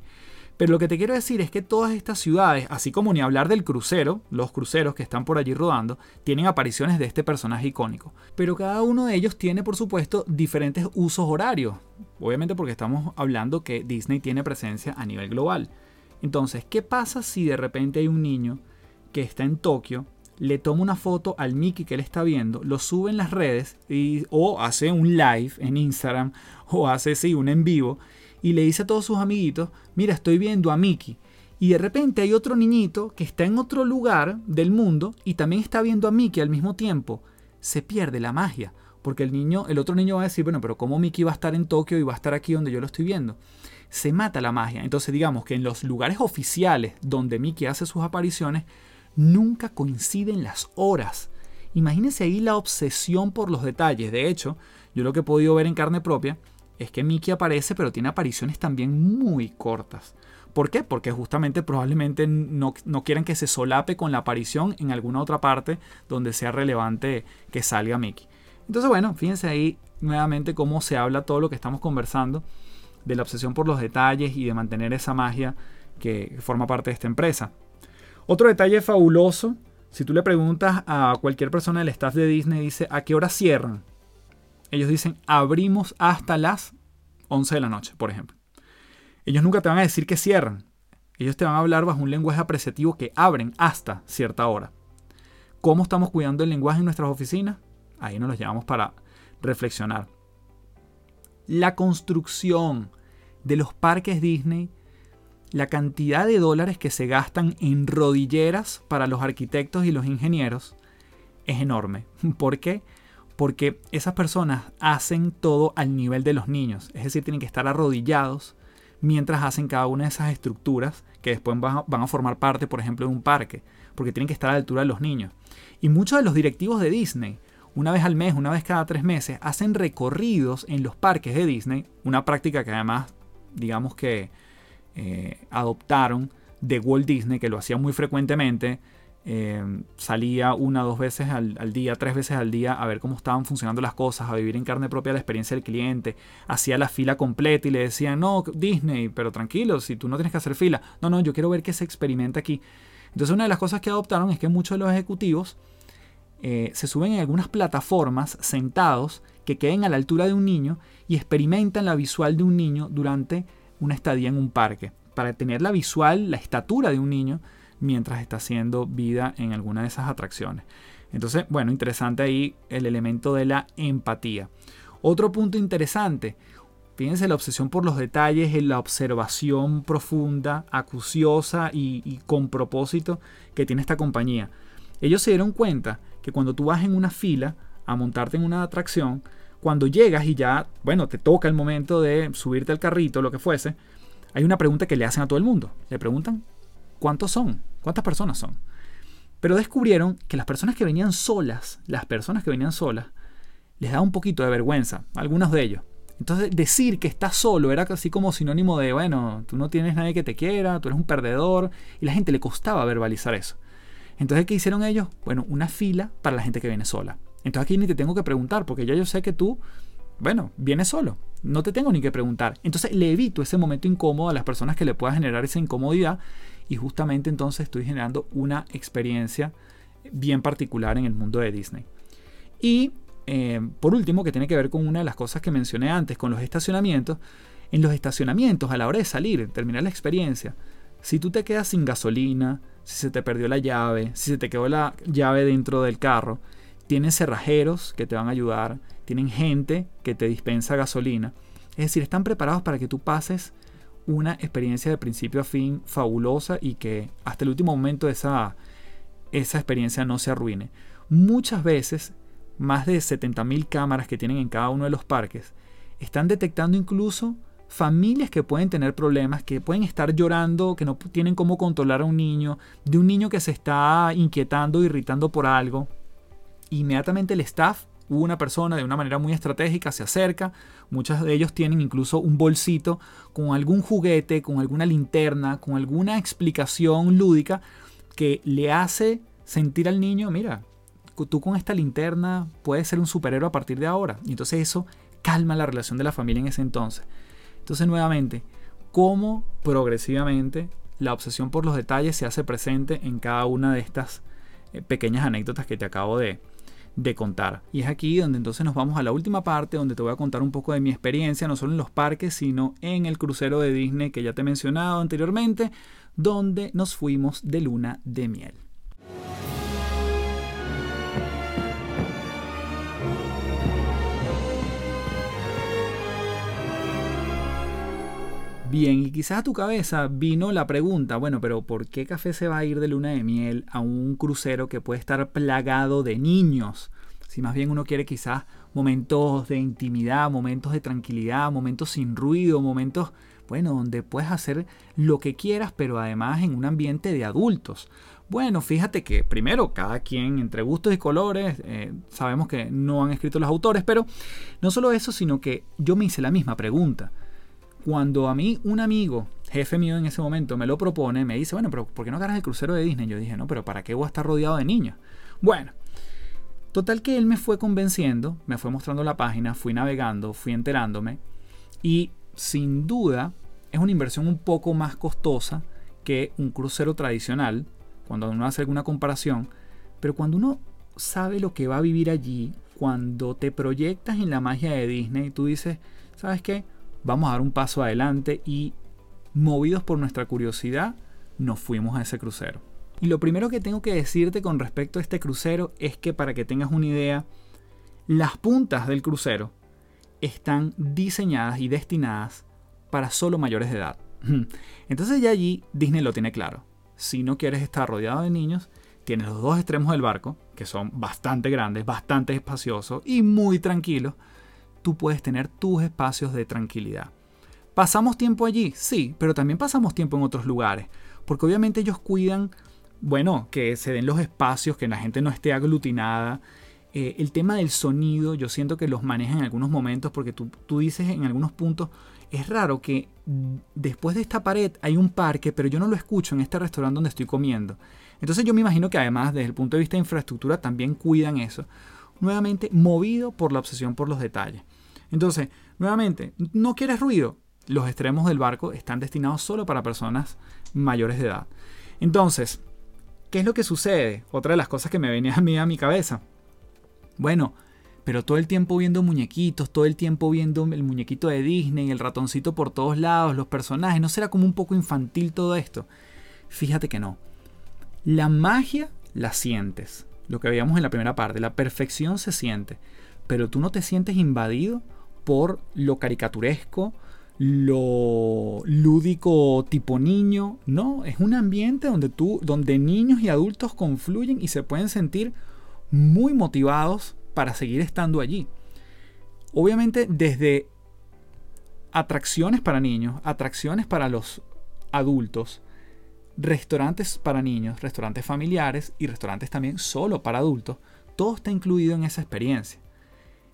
Pero lo que te quiero decir es que todas estas ciudades, así como ni hablar del crucero, los cruceros que están por allí rodando, tienen apariciones de este personaje icónico. Pero cada uno de ellos tiene, por supuesto, diferentes usos horarios. Obviamente porque estamos hablando que Disney tiene presencia a nivel global. Entonces, ¿qué pasa si de repente hay un niño que está en Tokio le toma una foto al Mickey que él está viendo, lo sube en las redes o hace un live en Instagram o hace sí, un en vivo y le dice a todos sus amiguitos, mira, estoy viendo a Mickey. Y de repente hay otro niñito que está en otro lugar del mundo y también está viendo a Mickey al mismo tiempo. Se pierde la magia, porque el niño, el otro niño va a decir, bueno, pero ¿cómo Mickey va a estar en Tokio y va a estar aquí donde yo lo estoy viendo? Se mata la magia. Entonces digamos que en los lugares oficiales donde Mickey hace sus apariciones, nunca coinciden las horas. Imagínense ahí la obsesión por los detalles. De hecho, yo lo que he podido ver en carne propia es que Mickey aparece, pero tiene apariciones también muy cortas. ¿Por qué? Porque justamente probablemente no, no quieran que se solape con la aparición en alguna otra parte donde sea relevante que salga Mickey. Entonces, bueno, fíjense ahí nuevamente cómo se habla todo lo que estamos conversando de la obsesión por los detalles y de mantener esa magia que forma parte de esta empresa. Otro detalle fabuloso, si tú le preguntas a cualquier persona del staff de Disney, dice, ¿a qué hora cierran? Ellos dicen, abrimos hasta las 11 de la noche, por ejemplo. Ellos nunca te van a decir que cierran. Ellos te van a hablar bajo un lenguaje apreciativo que abren hasta cierta hora. ¿Cómo estamos cuidando el lenguaje en nuestras oficinas? Ahí nos los llevamos para reflexionar. La construcción de los parques Disney la cantidad de dólares que se gastan en rodilleras para los arquitectos y los ingenieros es enorme. ¿Por qué? Porque esas personas hacen todo al nivel de los niños, es decir, tienen que estar arrodillados mientras hacen cada una de esas estructuras que después van a, formar parte, por ejemplo, de un parque, porque tienen que estar a la altura de los niños. Y muchos de los directivos de Disney una vez al mes, una vez cada tres meses, hacen recorridos en los parques de Disney, una práctica que además, digamos que eh, adoptaron de Walt Disney, que lo hacía muy frecuentemente, eh, salía una o dos veces al, día, tres veces al día a ver cómo estaban funcionando las cosas, a vivir en carne propia la experiencia del cliente, hacía la fila completa y le decían, no, Disney, pero tranquilo, si tú no tienes que hacer fila, no, no, yo quiero ver qué se experimenta aquí. Entonces una de las cosas que adoptaron es que muchos de los ejecutivos eh, se suben en algunas plataformas sentados que queden a la altura de un niño y experimentan la visual de un niño durante una estadía en un parque, para tener la visual, la estatura de un niño mientras está haciendo vida en alguna de esas atracciones. Entonces, bueno, interesante ahí el elemento de la empatía. Otro punto interesante, fíjense la obsesión por los detalles, la observación profunda, acuciosa y, y con propósito que tiene esta compañía. Ellos se dieron cuenta que cuando tú vas en una fila a montarte en una atracción, cuando llegas y ya, bueno, te toca el momento de subirte al carrito, lo que fuese, hay una pregunta que le hacen a todo el mundo. Le preguntan, ¿Cuántos son? ¿Cuántas personas son? Pero descubrieron que las personas que venían solas, las personas que venían solas, les da un poquito de vergüenza, algunos de ellos. Entonces decir que estás solo era casi como sinónimo de, bueno, tú no tienes nadie que te quiera, tú eres un perdedor, y la gente le costaba verbalizar eso. Entonces, ¿qué hicieron ellos? Bueno, una fila para la gente que viene sola. Entonces aquí ni te tengo que preguntar, porque ya yo sé que tú, bueno, vienes solo. No te tengo ni que preguntar. Entonces le evito ese momento incómodo a las personas que le pueda generar esa incomodidad y justamente entonces estoy generando una experiencia bien particular en el mundo de Disney. Y eh, por último, que tiene que ver con una de las cosas que mencioné antes, con los estacionamientos. En los estacionamientos, a la hora de salir, terminar la experiencia, si tú te quedas sin gasolina, si se te perdió la llave, si se te quedó la llave dentro del carro, tienen cerrajeros que te van a ayudar, tienen gente que te dispensa gasolina. Es decir, están preparados para que tú pases una experiencia de principio a fin fabulosa y que hasta el último momento esa, esa experiencia no se arruine. Muchas veces, más de 70.000 cámaras que tienen en cada uno de los parques, están detectando incluso familias que pueden tener problemas, que pueden estar llorando, que no tienen cómo controlar a un niño, de un niño que se está inquietando, irritando por algo. Inmediatamente el staff una persona de una manera muy estratégica se acerca, muchos de ellos tienen incluso un bolsito con algún juguete, con alguna linterna, con alguna explicación lúdica que le hace sentir al niño, mira, tú con esta linterna puedes ser un superhéroe a partir de ahora. Y entonces eso calma la relación de la familia en ese entonces. Entonces nuevamente, cómo progresivamente la obsesión por los detalles se hace presente en cada una de estas eh, pequeñas anécdotas que te acabo de, de contar. Y es aquí donde entonces nos vamos a la última parte donde te voy a contar un poco de mi experiencia, no solo en los parques, sino en el crucero de Disney que ya te he mencionado anteriormente, donde nos fuimos de luna de miel. Bien, y quizás a tu cabeza vino la pregunta, bueno, pero ¿por qué Café se va a ir de luna de miel a un crucero que puede estar plagado de niños? Si más bien uno quiere quizás momentos de intimidad, momentos de tranquilidad, momentos sin ruido, momentos, bueno, donde puedes hacer lo que quieras, pero además en un ambiente de adultos. Bueno, fíjate que primero cada quien entre gustos y colores, eh, sabemos que no han escrito los autores, pero no solo eso, sino que yo me hice la misma pregunta cuando a mí un amigo, jefe mío en ese momento, me lo propone, me dice, bueno, pero ¿por qué no ganas el crucero de Disney? Yo dije, no, pero ¿para qué voy a estar rodeado de niños? Bueno, total que él me fue convenciendo, me fue mostrando la página, fui navegando, fui enterándome y sin duda es una inversión un poco más costosa que un crucero tradicional, cuando uno hace alguna comparación, pero cuando uno sabe lo que va a vivir allí, cuando te proyectas en la magia de Disney, tú dices, ¿sabes qué? Vamos a dar un paso adelante y movidos por nuestra curiosidad, nos fuimos a ese crucero. Y lo primero que tengo que decirte con respecto a este crucero es que para que tengas una idea, las puntas del crucero están diseñadas y destinadas para solo mayores de edad. Entonces ya allí Disney lo tiene claro. Si no quieres estar rodeado de niños, tienes los dos extremos del barco, que son bastante grandes, bastante espaciosos y muy tranquilos, tú puedes tener tus espacios de tranquilidad. ¿Pasamos tiempo allí? Sí, pero también pasamos tiempo en otros lugares, porque obviamente ellos cuidan, bueno, que se den los espacios, que la gente no esté aglutinada. Eh, el tema del sonido, yo siento que los maneja en algunos momentos porque tú, tú dices en algunos puntos, es raro que después de esta pared hay un parque, pero yo no lo escucho en este restaurante donde estoy comiendo. Entonces yo me imagino que además desde el punto de vista de infraestructura también cuidan eso. Nuevamente, movido por la obsesión por los detalles. Entonces, nuevamente, ¿no quieres ruido? Los extremos del barco están destinados solo para personas mayores de edad. Entonces, ¿qué es lo que sucede? Otra de las cosas que me venía a mí a mi cabeza. Bueno, pero todo el tiempo viendo muñequitos, todo el tiempo viendo el muñequito de Disney, el ratoncito por todos lados, los personajes, ¿no será como un poco infantil todo esto? Fíjate que no. La magia la sientes, lo que veíamos en la primera parte, la perfección se siente, pero tú no te sientes invadido por lo caricaturesco, lo lúdico tipo niño, no, es un ambiente donde tú donde niños y adultos confluyen y se pueden sentir muy motivados para seguir estando allí. Obviamente desde atracciones para niños, atracciones para los adultos, restaurantes para niños, restaurantes familiares y restaurantes también solo para adultos, todo está incluido en esa experiencia.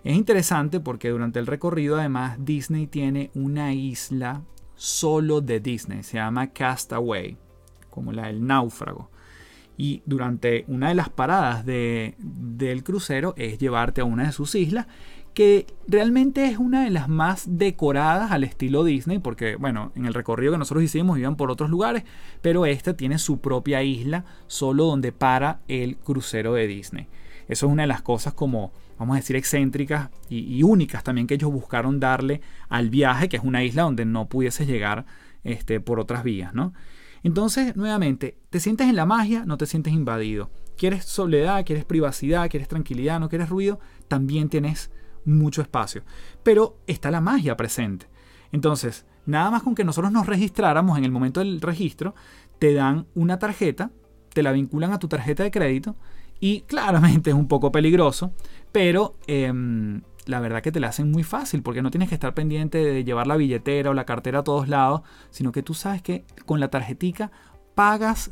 Es interesante porque durante el recorrido además Disney tiene una isla solo de Disney, se llama Castaway, como la del náufrago. Y durante una de las paradas de, del crucero es llevarte a una de sus islas, que realmente es una de las más decoradas al estilo Disney, porque bueno, en el recorrido que nosotros hicimos iban por otros lugares, pero esta tiene su propia isla, solo donde para el crucero de Disney. Eso es una de las cosas como, vamos a decir, excéntricas y, únicas también que ellos buscaron darle al viaje, que es una isla donde no pudiese llegar este, por otras vías, ¿no? Entonces, nuevamente, ¿te sientes en la magia? No te sientes invadido. ¿Quieres soledad? ¿Quieres privacidad? ¿Quieres tranquilidad? ¿No quieres ruido? También tienes mucho espacio. Pero está la magia presente. Entonces, nada más con que nosotros nos registráramos en el momento del registro, te dan una tarjeta, te la vinculan a tu tarjeta de crédito y claramente es un poco peligroso, pero em, la verdad que te la hacen muy fácil porque no tienes que estar pendiente de llevar la billetera o la cartera a todos lados, sino que tú sabes que con la tarjetica pagas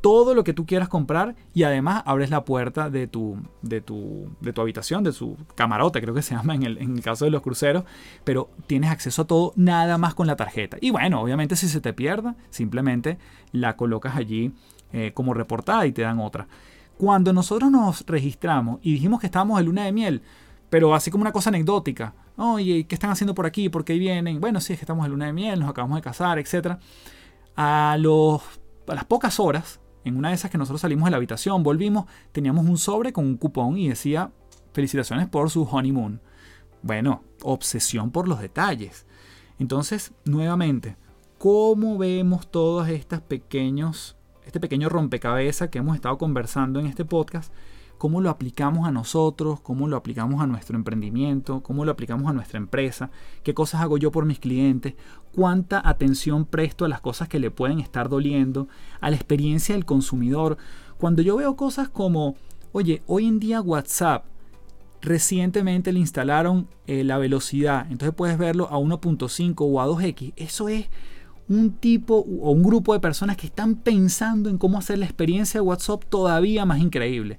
todo lo que tú quieras comprar y además abres la puerta de tu, de tu, de tu habitación, de su camarote, creo que se llama en el, en el, caso de los cruceros, pero tienes acceso a todo nada más con la tarjeta. Y bueno, obviamente si se te pierda, simplemente la colocas allí eh, como reportada y te dan otra. Cuando nosotros nos registramos y dijimos que estábamos en luna de miel, pero así como una cosa anecdótica, oye, ¿qué están haciendo por aquí? ¿Por qué vienen? Bueno, sí, es que estamos en luna de miel, nos acabamos de casar, etc. A, a las pocas horas, en una de esas que nosotros salimos de la habitación, volvimos, teníamos un sobre con un cupón y decía felicitaciones por su honeymoon. Bueno, obsesión por los detalles. Entonces, nuevamente, ¿cómo vemos todos estos pequeños este pequeño rompecabezas que hemos estado conversando en este podcast, cómo lo aplicamos a nosotros, cómo lo aplicamos a nuestro emprendimiento, cómo lo aplicamos a nuestra empresa, qué cosas hago yo por mis clientes, cuánta atención presto a las cosas que le pueden estar doliendo, a la experiencia del consumidor. Cuando yo veo cosas como, oye, hoy en día WhatsApp, recientemente le instalaron eh, la velocidad, entonces puedes verlo a 1.5 o a 2x, eso es un tipo o un grupo de personas que están pensando en cómo hacer la experiencia de WhatsApp todavía más increíble.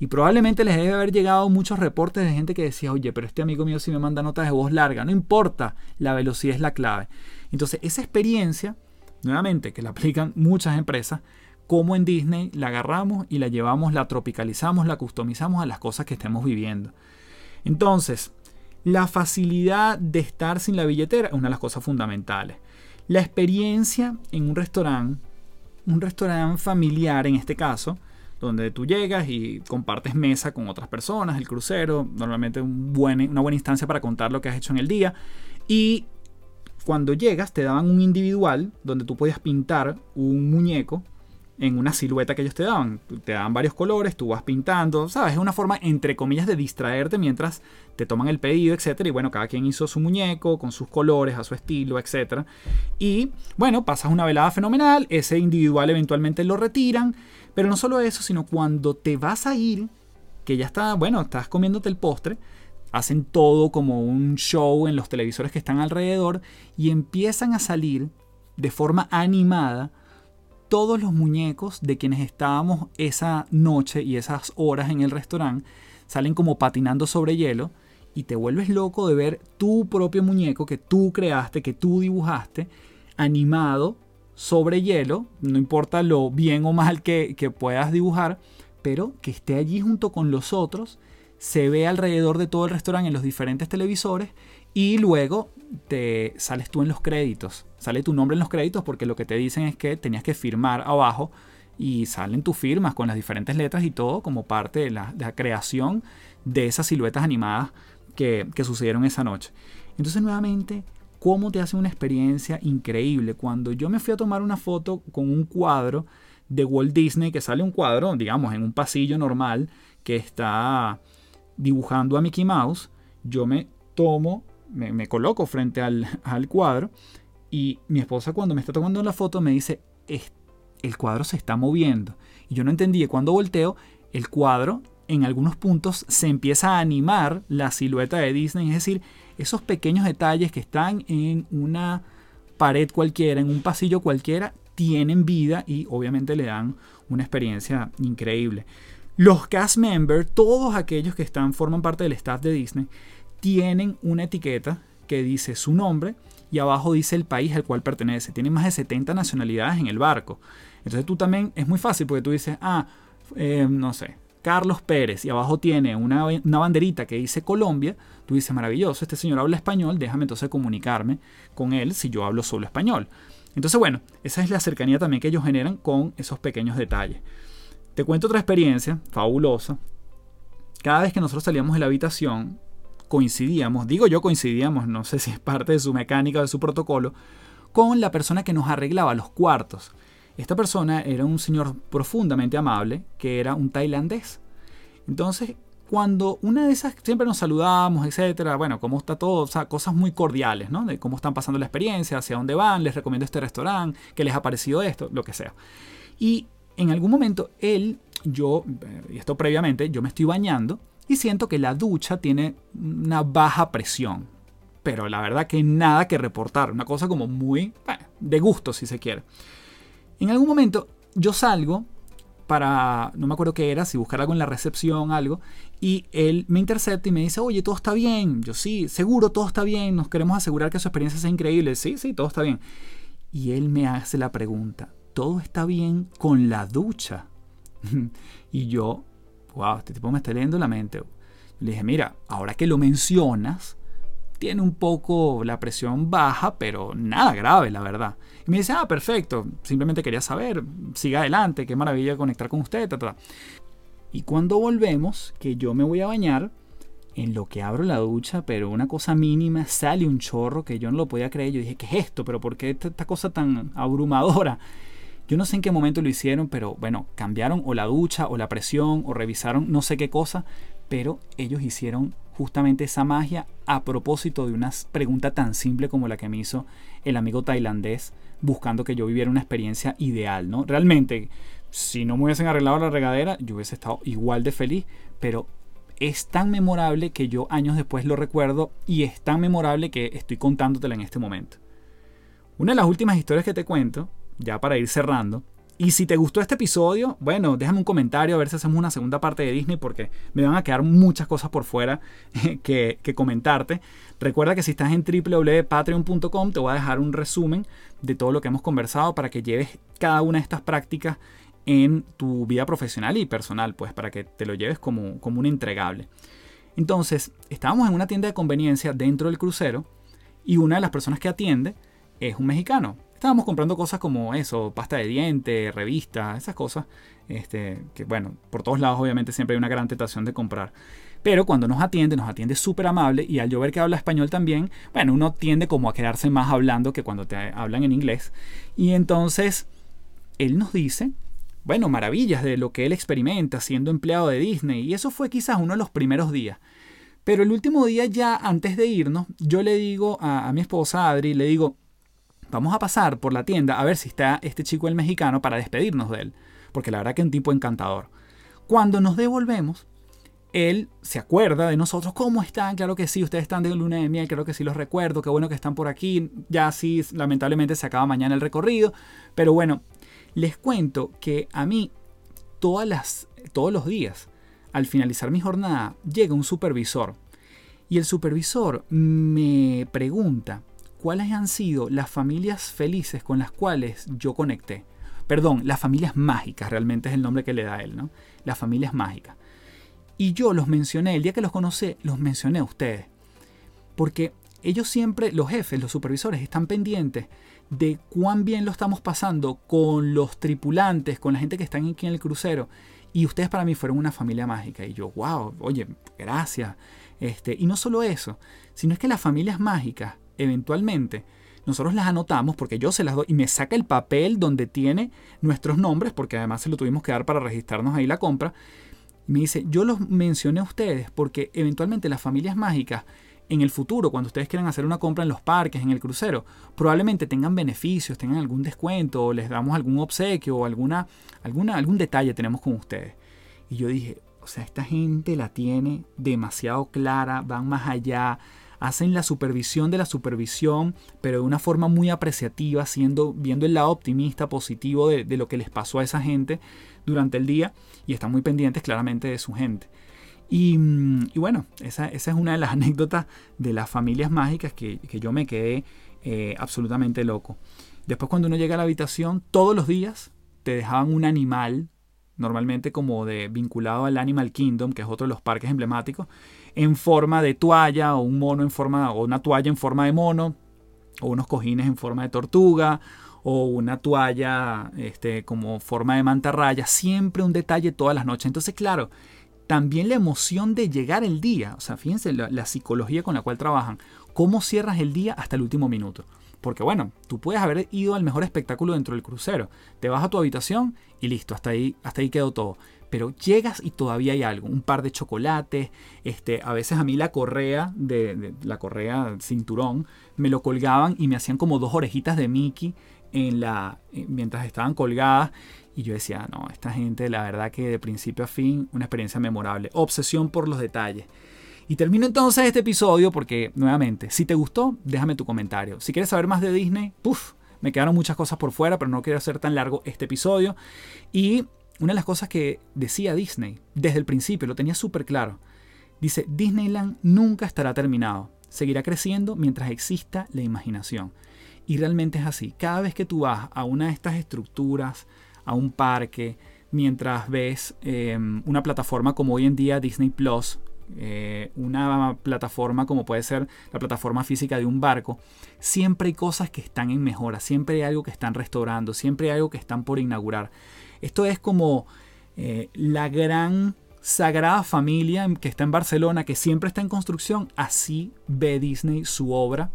Y probablemente les debe haber llegado muchos reportes de gente que decía, oye, pero este amigo mío sí me manda notas de voz larga. No importa, la velocidad es la clave. Entonces, esa experiencia, nuevamente, que la aplican muchas empresas, como en Disney, la agarramos y la llevamos, la tropicalizamos, la customizamos a las cosas que estemos viviendo. Entonces, la facilidad de estar sin la billetera es una de las cosas fundamentales. La experiencia en un restaurante, un restaurante familiar en este caso, donde tú llegas y compartes mesa con otras personas, el crucero, normalmente una buena instancia para contar lo que has hecho en el día. Y cuando llegas te daban un individual donde tú podías pintar un muñeco en una silueta que ellos te daban. Te daban varios colores, tú vas pintando, ¿sabes? Es una forma, entre comillas, de distraerte mientras te toman el pedido, etc. Y bueno, cada quien hizo su muñeco con sus colores, a su estilo, etc. Y bueno, pasas una velada fenomenal, ese individual eventualmente lo retiran, pero no solo eso, sino cuando te vas a ir, que ya está, bueno, estás comiéndote el postre, hacen todo como un show en los televisores que están alrededor y empiezan a salir de forma animada todos los muñecos de quienes estábamos esa noche y esas horas en el restaurante salen como patinando sobre hielo y te vuelves loco de ver tu propio muñeco que tú creaste, que tú dibujaste, animado sobre hielo, no importa lo bien o mal que, que puedas dibujar, pero que esté allí junto con los otros, se ve alrededor de todo el restaurante en los diferentes televisores y luego te sales tú en los créditos, sale tu nombre en los créditos porque lo que te dicen es que tenías que firmar abajo y salen tus firmas con las diferentes letras y todo como parte de la, creación de esas siluetas animadas que, que sucedieron esa noche. Entonces nuevamente, ¿cómo te hace una experiencia increíble? Cuando yo me fui a tomar una foto con un cuadro de Walt Disney, que sale un cuadro, digamos, en un pasillo normal, que está dibujando a Mickey Mouse, yo me tomo, me, coloco frente al, al, cuadro y mi esposa cuando me está tomando la foto me dice, el cuadro se está moviendo. Y yo no entendí, cuando volteo, el cuadro en algunos puntos se empieza a animar la silueta de Disney, es decir, esos pequeños detalles que están en una pared cualquiera, en un pasillo cualquiera, tienen vida y obviamente le dan una experiencia increíble. Los cast members, todos aquellos que están, forman parte del staff de Disney, tienen una etiqueta que dice su nombre y abajo dice el país al cual pertenece. Tienen más de 70 nacionalidades en el barco. Entonces tú también es muy fácil porque tú dices, ah, eh, no sé, Carlos Pérez y abajo tiene una, una, banderita que dice Colombia, tú dices, maravilloso, este señor habla español, déjame entonces comunicarme con él si yo hablo solo español. Entonces, bueno, esa es la cercanía también que ellos generan con esos pequeños detalles. Te cuento otra experiencia fabulosa. Cada vez que nosotros salíamos de la habitación, coincidíamos, digo yo coincidíamos, no sé si es parte de su mecánica o de su protocolo, con la persona que nos arreglaba los cuartos. Esta persona era un señor profundamente amable, que era un tailandés. Entonces, cuando una de esas, siempre nos saludamos, etcétera, bueno, cómo está todo, o sea, cosas muy cordiales, ¿no? De cómo están pasando la experiencia, hacia dónde van, les recomiendo este restaurante, qué les ha parecido esto, lo que sea. Y en algún momento él, yo, y esto previamente, yo me estoy bañando y siento que la ducha tiene una baja presión. Pero la verdad que nada que reportar, una cosa como muy de gusto si se quiere. En algún momento yo salgo para, no me acuerdo qué era, si buscar algo en la recepción, algo, y él me intercepta y me dice, oye, todo está bien. Yo sí, seguro, todo está bien, nos queremos asegurar que su experiencia sea increíble. Sí, sí, todo está bien. Y él me hace la pregunta, ¿todo está bien con la ducha? y yo, wow, este tipo me está leyendo la mente. Le dije, mira, ahora que lo mencionas, tiene un poco la presión baja, pero nada grave, la verdad. Y me dice, ah, perfecto, simplemente quería saber, siga adelante, qué maravilla conectar con usted. Y cuando volvemos, que yo me voy a bañar, en lo que abro la ducha, pero una cosa mínima, sale un chorro que yo no lo podía creer. Yo dije, ¿qué es esto? ¿Pero por qué esta, cosa tan abrumadora? Yo no sé en qué momento lo hicieron, pero bueno, cambiaron o la ducha o la presión o revisaron no sé qué cosa, pero ellos hicieron justamente esa magia a propósito de una pregunta tan simple como la que me hizo el amigo tailandés buscando que yo viviera una experiencia ideal, ¿no? Realmente, si no me hubiesen arreglado la regadera, yo hubiese estado igual de feliz, pero es tan memorable que yo años después lo recuerdo y es tan memorable que estoy contándotela en este momento. Una de las últimas historias que te cuento, ya para ir cerrando, y si te gustó este episodio, bueno, déjame un comentario a ver si hacemos una segunda parte de Disney porque me van a quedar muchas cosas por fuera que, comentarte. Recuerda que si estás en www.patreon.com te voy a dejar un resumen de todo lo que hemos conversado para que lleves cada una de estas prácticas en tu vida profesional y personal, pues para que te lo lleves como, como un entregable. Entonces, estábamos en una tienda de conveniencia dentro del crucero y una de las personas que atiende es un mexicano estábamos comprando cosas como eso, pasta de diente, revistas, esas cosas, este, que bueno, por todos lados obviamente siempre hay una gran tentación de comprar. Pero cuando nos atiende, nos atiende súper amable y al ver que habla español también, bueno, uno tiende como a quedarse más hablando que cuando te hablan en inglés. Y entonces, él nos dice, bueno, maravillas de lo que él experimenta siendo empleado de Disney. Y eso fue quizás uno de los primeros días. Pero el último día ya antes de irnos, yo le digo a, a mi esposa Adri, le digo, vamos a pasar por la tienda a ver si está este chico el mexicano para despedirnos de él, porque la verdad que es un tipo encantador. Cuando nos devolvemos, él se acuerda de nosotros, ¿cómo están? Claro que sí, ustedes están de luna de miel, creo que sí los recuerdo, qué bueno que están por aquí, ya sí, lamentablemente se acaba mañana el recorrido, pero bueno, les cuento que a mí todas las, todos los días, al finalizar mi jornada, llega un supervisor y el supervisor me pregunta cuáles han sido las familias felices con las cuales yo conecté. Perdón, las familias mágicas realmente es el nombre que le da él, ¿no? Las familias mágicas. Y yo los mencioné, el día que los conocí, los mencioné a ustedes. Porque ellos siempre, los jefes, los supervisores, están pendientes de cuán bien lo estamos pasando con los tripulantes, con la gente que está aquí en el crucero. Y ustedes para mí fueron una familia mágica. Y yo, wow, oye, gracias. Este, y no solo eso, sino es que las familias mágicas, eventualmente, nosotros las anotamos porque yo se las doy y me saca el papel donde tiene nuestros nombres, porque además se lo tuvimos que dar para registrarnos ahí la compra. Me dice, yo los mencioné a ustedes porque eventualmente las familias mágicas en el futuro, cuando ustedes quieran hacer una compra en los parques, en el crucero, probablemente tengan beneficios, tengan algún descuento, o les damos algún obsequio o alguna, alguna, algún detalle tenemos con ustedes. Y yo dije, o sea, esta gente la tiene demasiado clara, van más allá, hacen la supervisión de la supervisión, pero de una forma muy apreciativa, siendo, viendo el lado optimista, positivo de, lo que les pasó a esa gente durante el día y están muy pendientes claramente de su gente. Y, mm, bueno, esa, es una de las anécdotas de las familias mágicas que, yo me quedé eh, absolutamente loco. Después cuando uno llega a la habitación, todos los días te dejaban un animal, normalmente como de vinculado al Animal Kingdom, que es otro de los parques emblemáticos, en forma de toalla o un mono en forma o una toalla en forma de mono o unos cojines en forma de tortuga o una toalla este, como forma de mantarraya, siempre un detalle todas las noches. Entonces, claro, también la emoción de llegar el día, o sea, fíjense la, psicología con la cual trabajan, cómo cierras el día hasta el último minuto. Porque bueno, tú puedes haber ido al mejor espectáculo dentro del crucero, te vas a tu habitación y listo, hasta ahí, hasta ahí quedó todo. Pero llegas y todavía hay algo, un par de chocolates, este, a veces a mí la correa de, la correa cinturón me lo colgaban y me hacían como dos orejitas de Mickey en la mientras estaban colgadas y yo decía, no, esta gente, la verdad que de principio a fin, una experiencia memorable. Obsesión por los detalles. Y termino entonces este episodio porque, nuevamente, si te gustó, déjame tu comentario. Si quieres saber más de Disney, puff, me quedaron muchas cosas por fuera, pero no quiero hacer tan largo este episodio. Y una de las cosas que decía Disney desde el principio, lo tenía súper claro. Dice, Disneyland nunca estará terminado. Seguirá creciendo mientras exista la imaginación. Y realmente es así. Cada vez que tú vas a una de estas estructuras, a un parque, mientras ves em, una plataforma como hoy en día Disney Plus, eh, una plataforma como puede ser la plataforma física de un barco, siempre hay cosas que están en mejora, siempre hay algo que están restaurando, siempre hay algo que están por inaugurar. Esto es como eh, la gran sagrada familia que está en Barcelona, que siempre está en construcción, así ve Disney su obra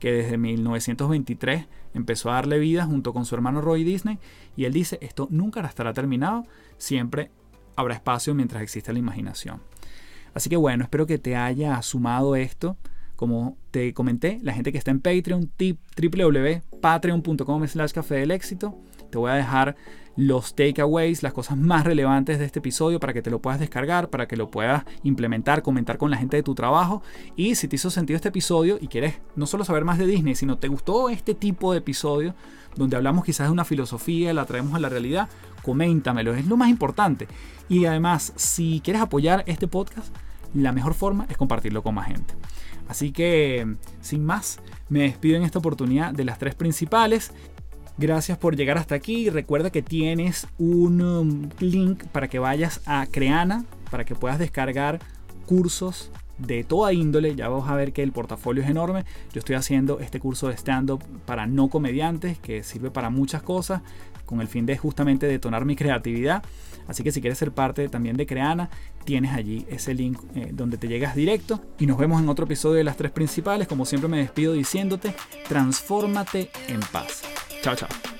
que desde 1923 empezó a darle vida junto con su hermano Roy Disney y él dice, esto nunca estará terminado, siempre habrá espacio mientras exista la imaginación. Así que bueno, espero que te haya sumado esto. Como te comenté, la gente que está en Patreon, www.patreon.com slash café del éxito. Te voy a dejar los takeaways, las cosas más relevantes de este episodio para que te lo puedas descargar, para que lo puedas implementar, comentar con la gente de tu trabajo. Y si te hizo sentido este episodio y quieres no solo saber más de Disney, sino te gustó este tipo de episodio donde hablamos quizás de una filosofía, la traemos a la realidad, coméntamelo, es lo más importante. Y además, si quieres apoyar este podcast, la mejor forma es compartirlo con más gente. Así que, sin más, me despido en esta oportunidad de las tres principales. Gracias por llegar hasta aquí. Recuerda que tienes un um, link para que vayas a Creana, para que puedas descargar cursos de toda índole. Ya vas a ver que el portafolio es enorme. Yo estoy haciendo este curso de stand-up para no comediantes que sirve para muchas cosas con el fin de justamente detonar mi creatividad. Así que si quieres ser parte también de Creana, tienes allí ese link eh, donde te llegas directo. Y nos vemos en otro episodio de las tres principales. Como siempre me despido diciéndote, transfórmate en paz. Ciao, ciao.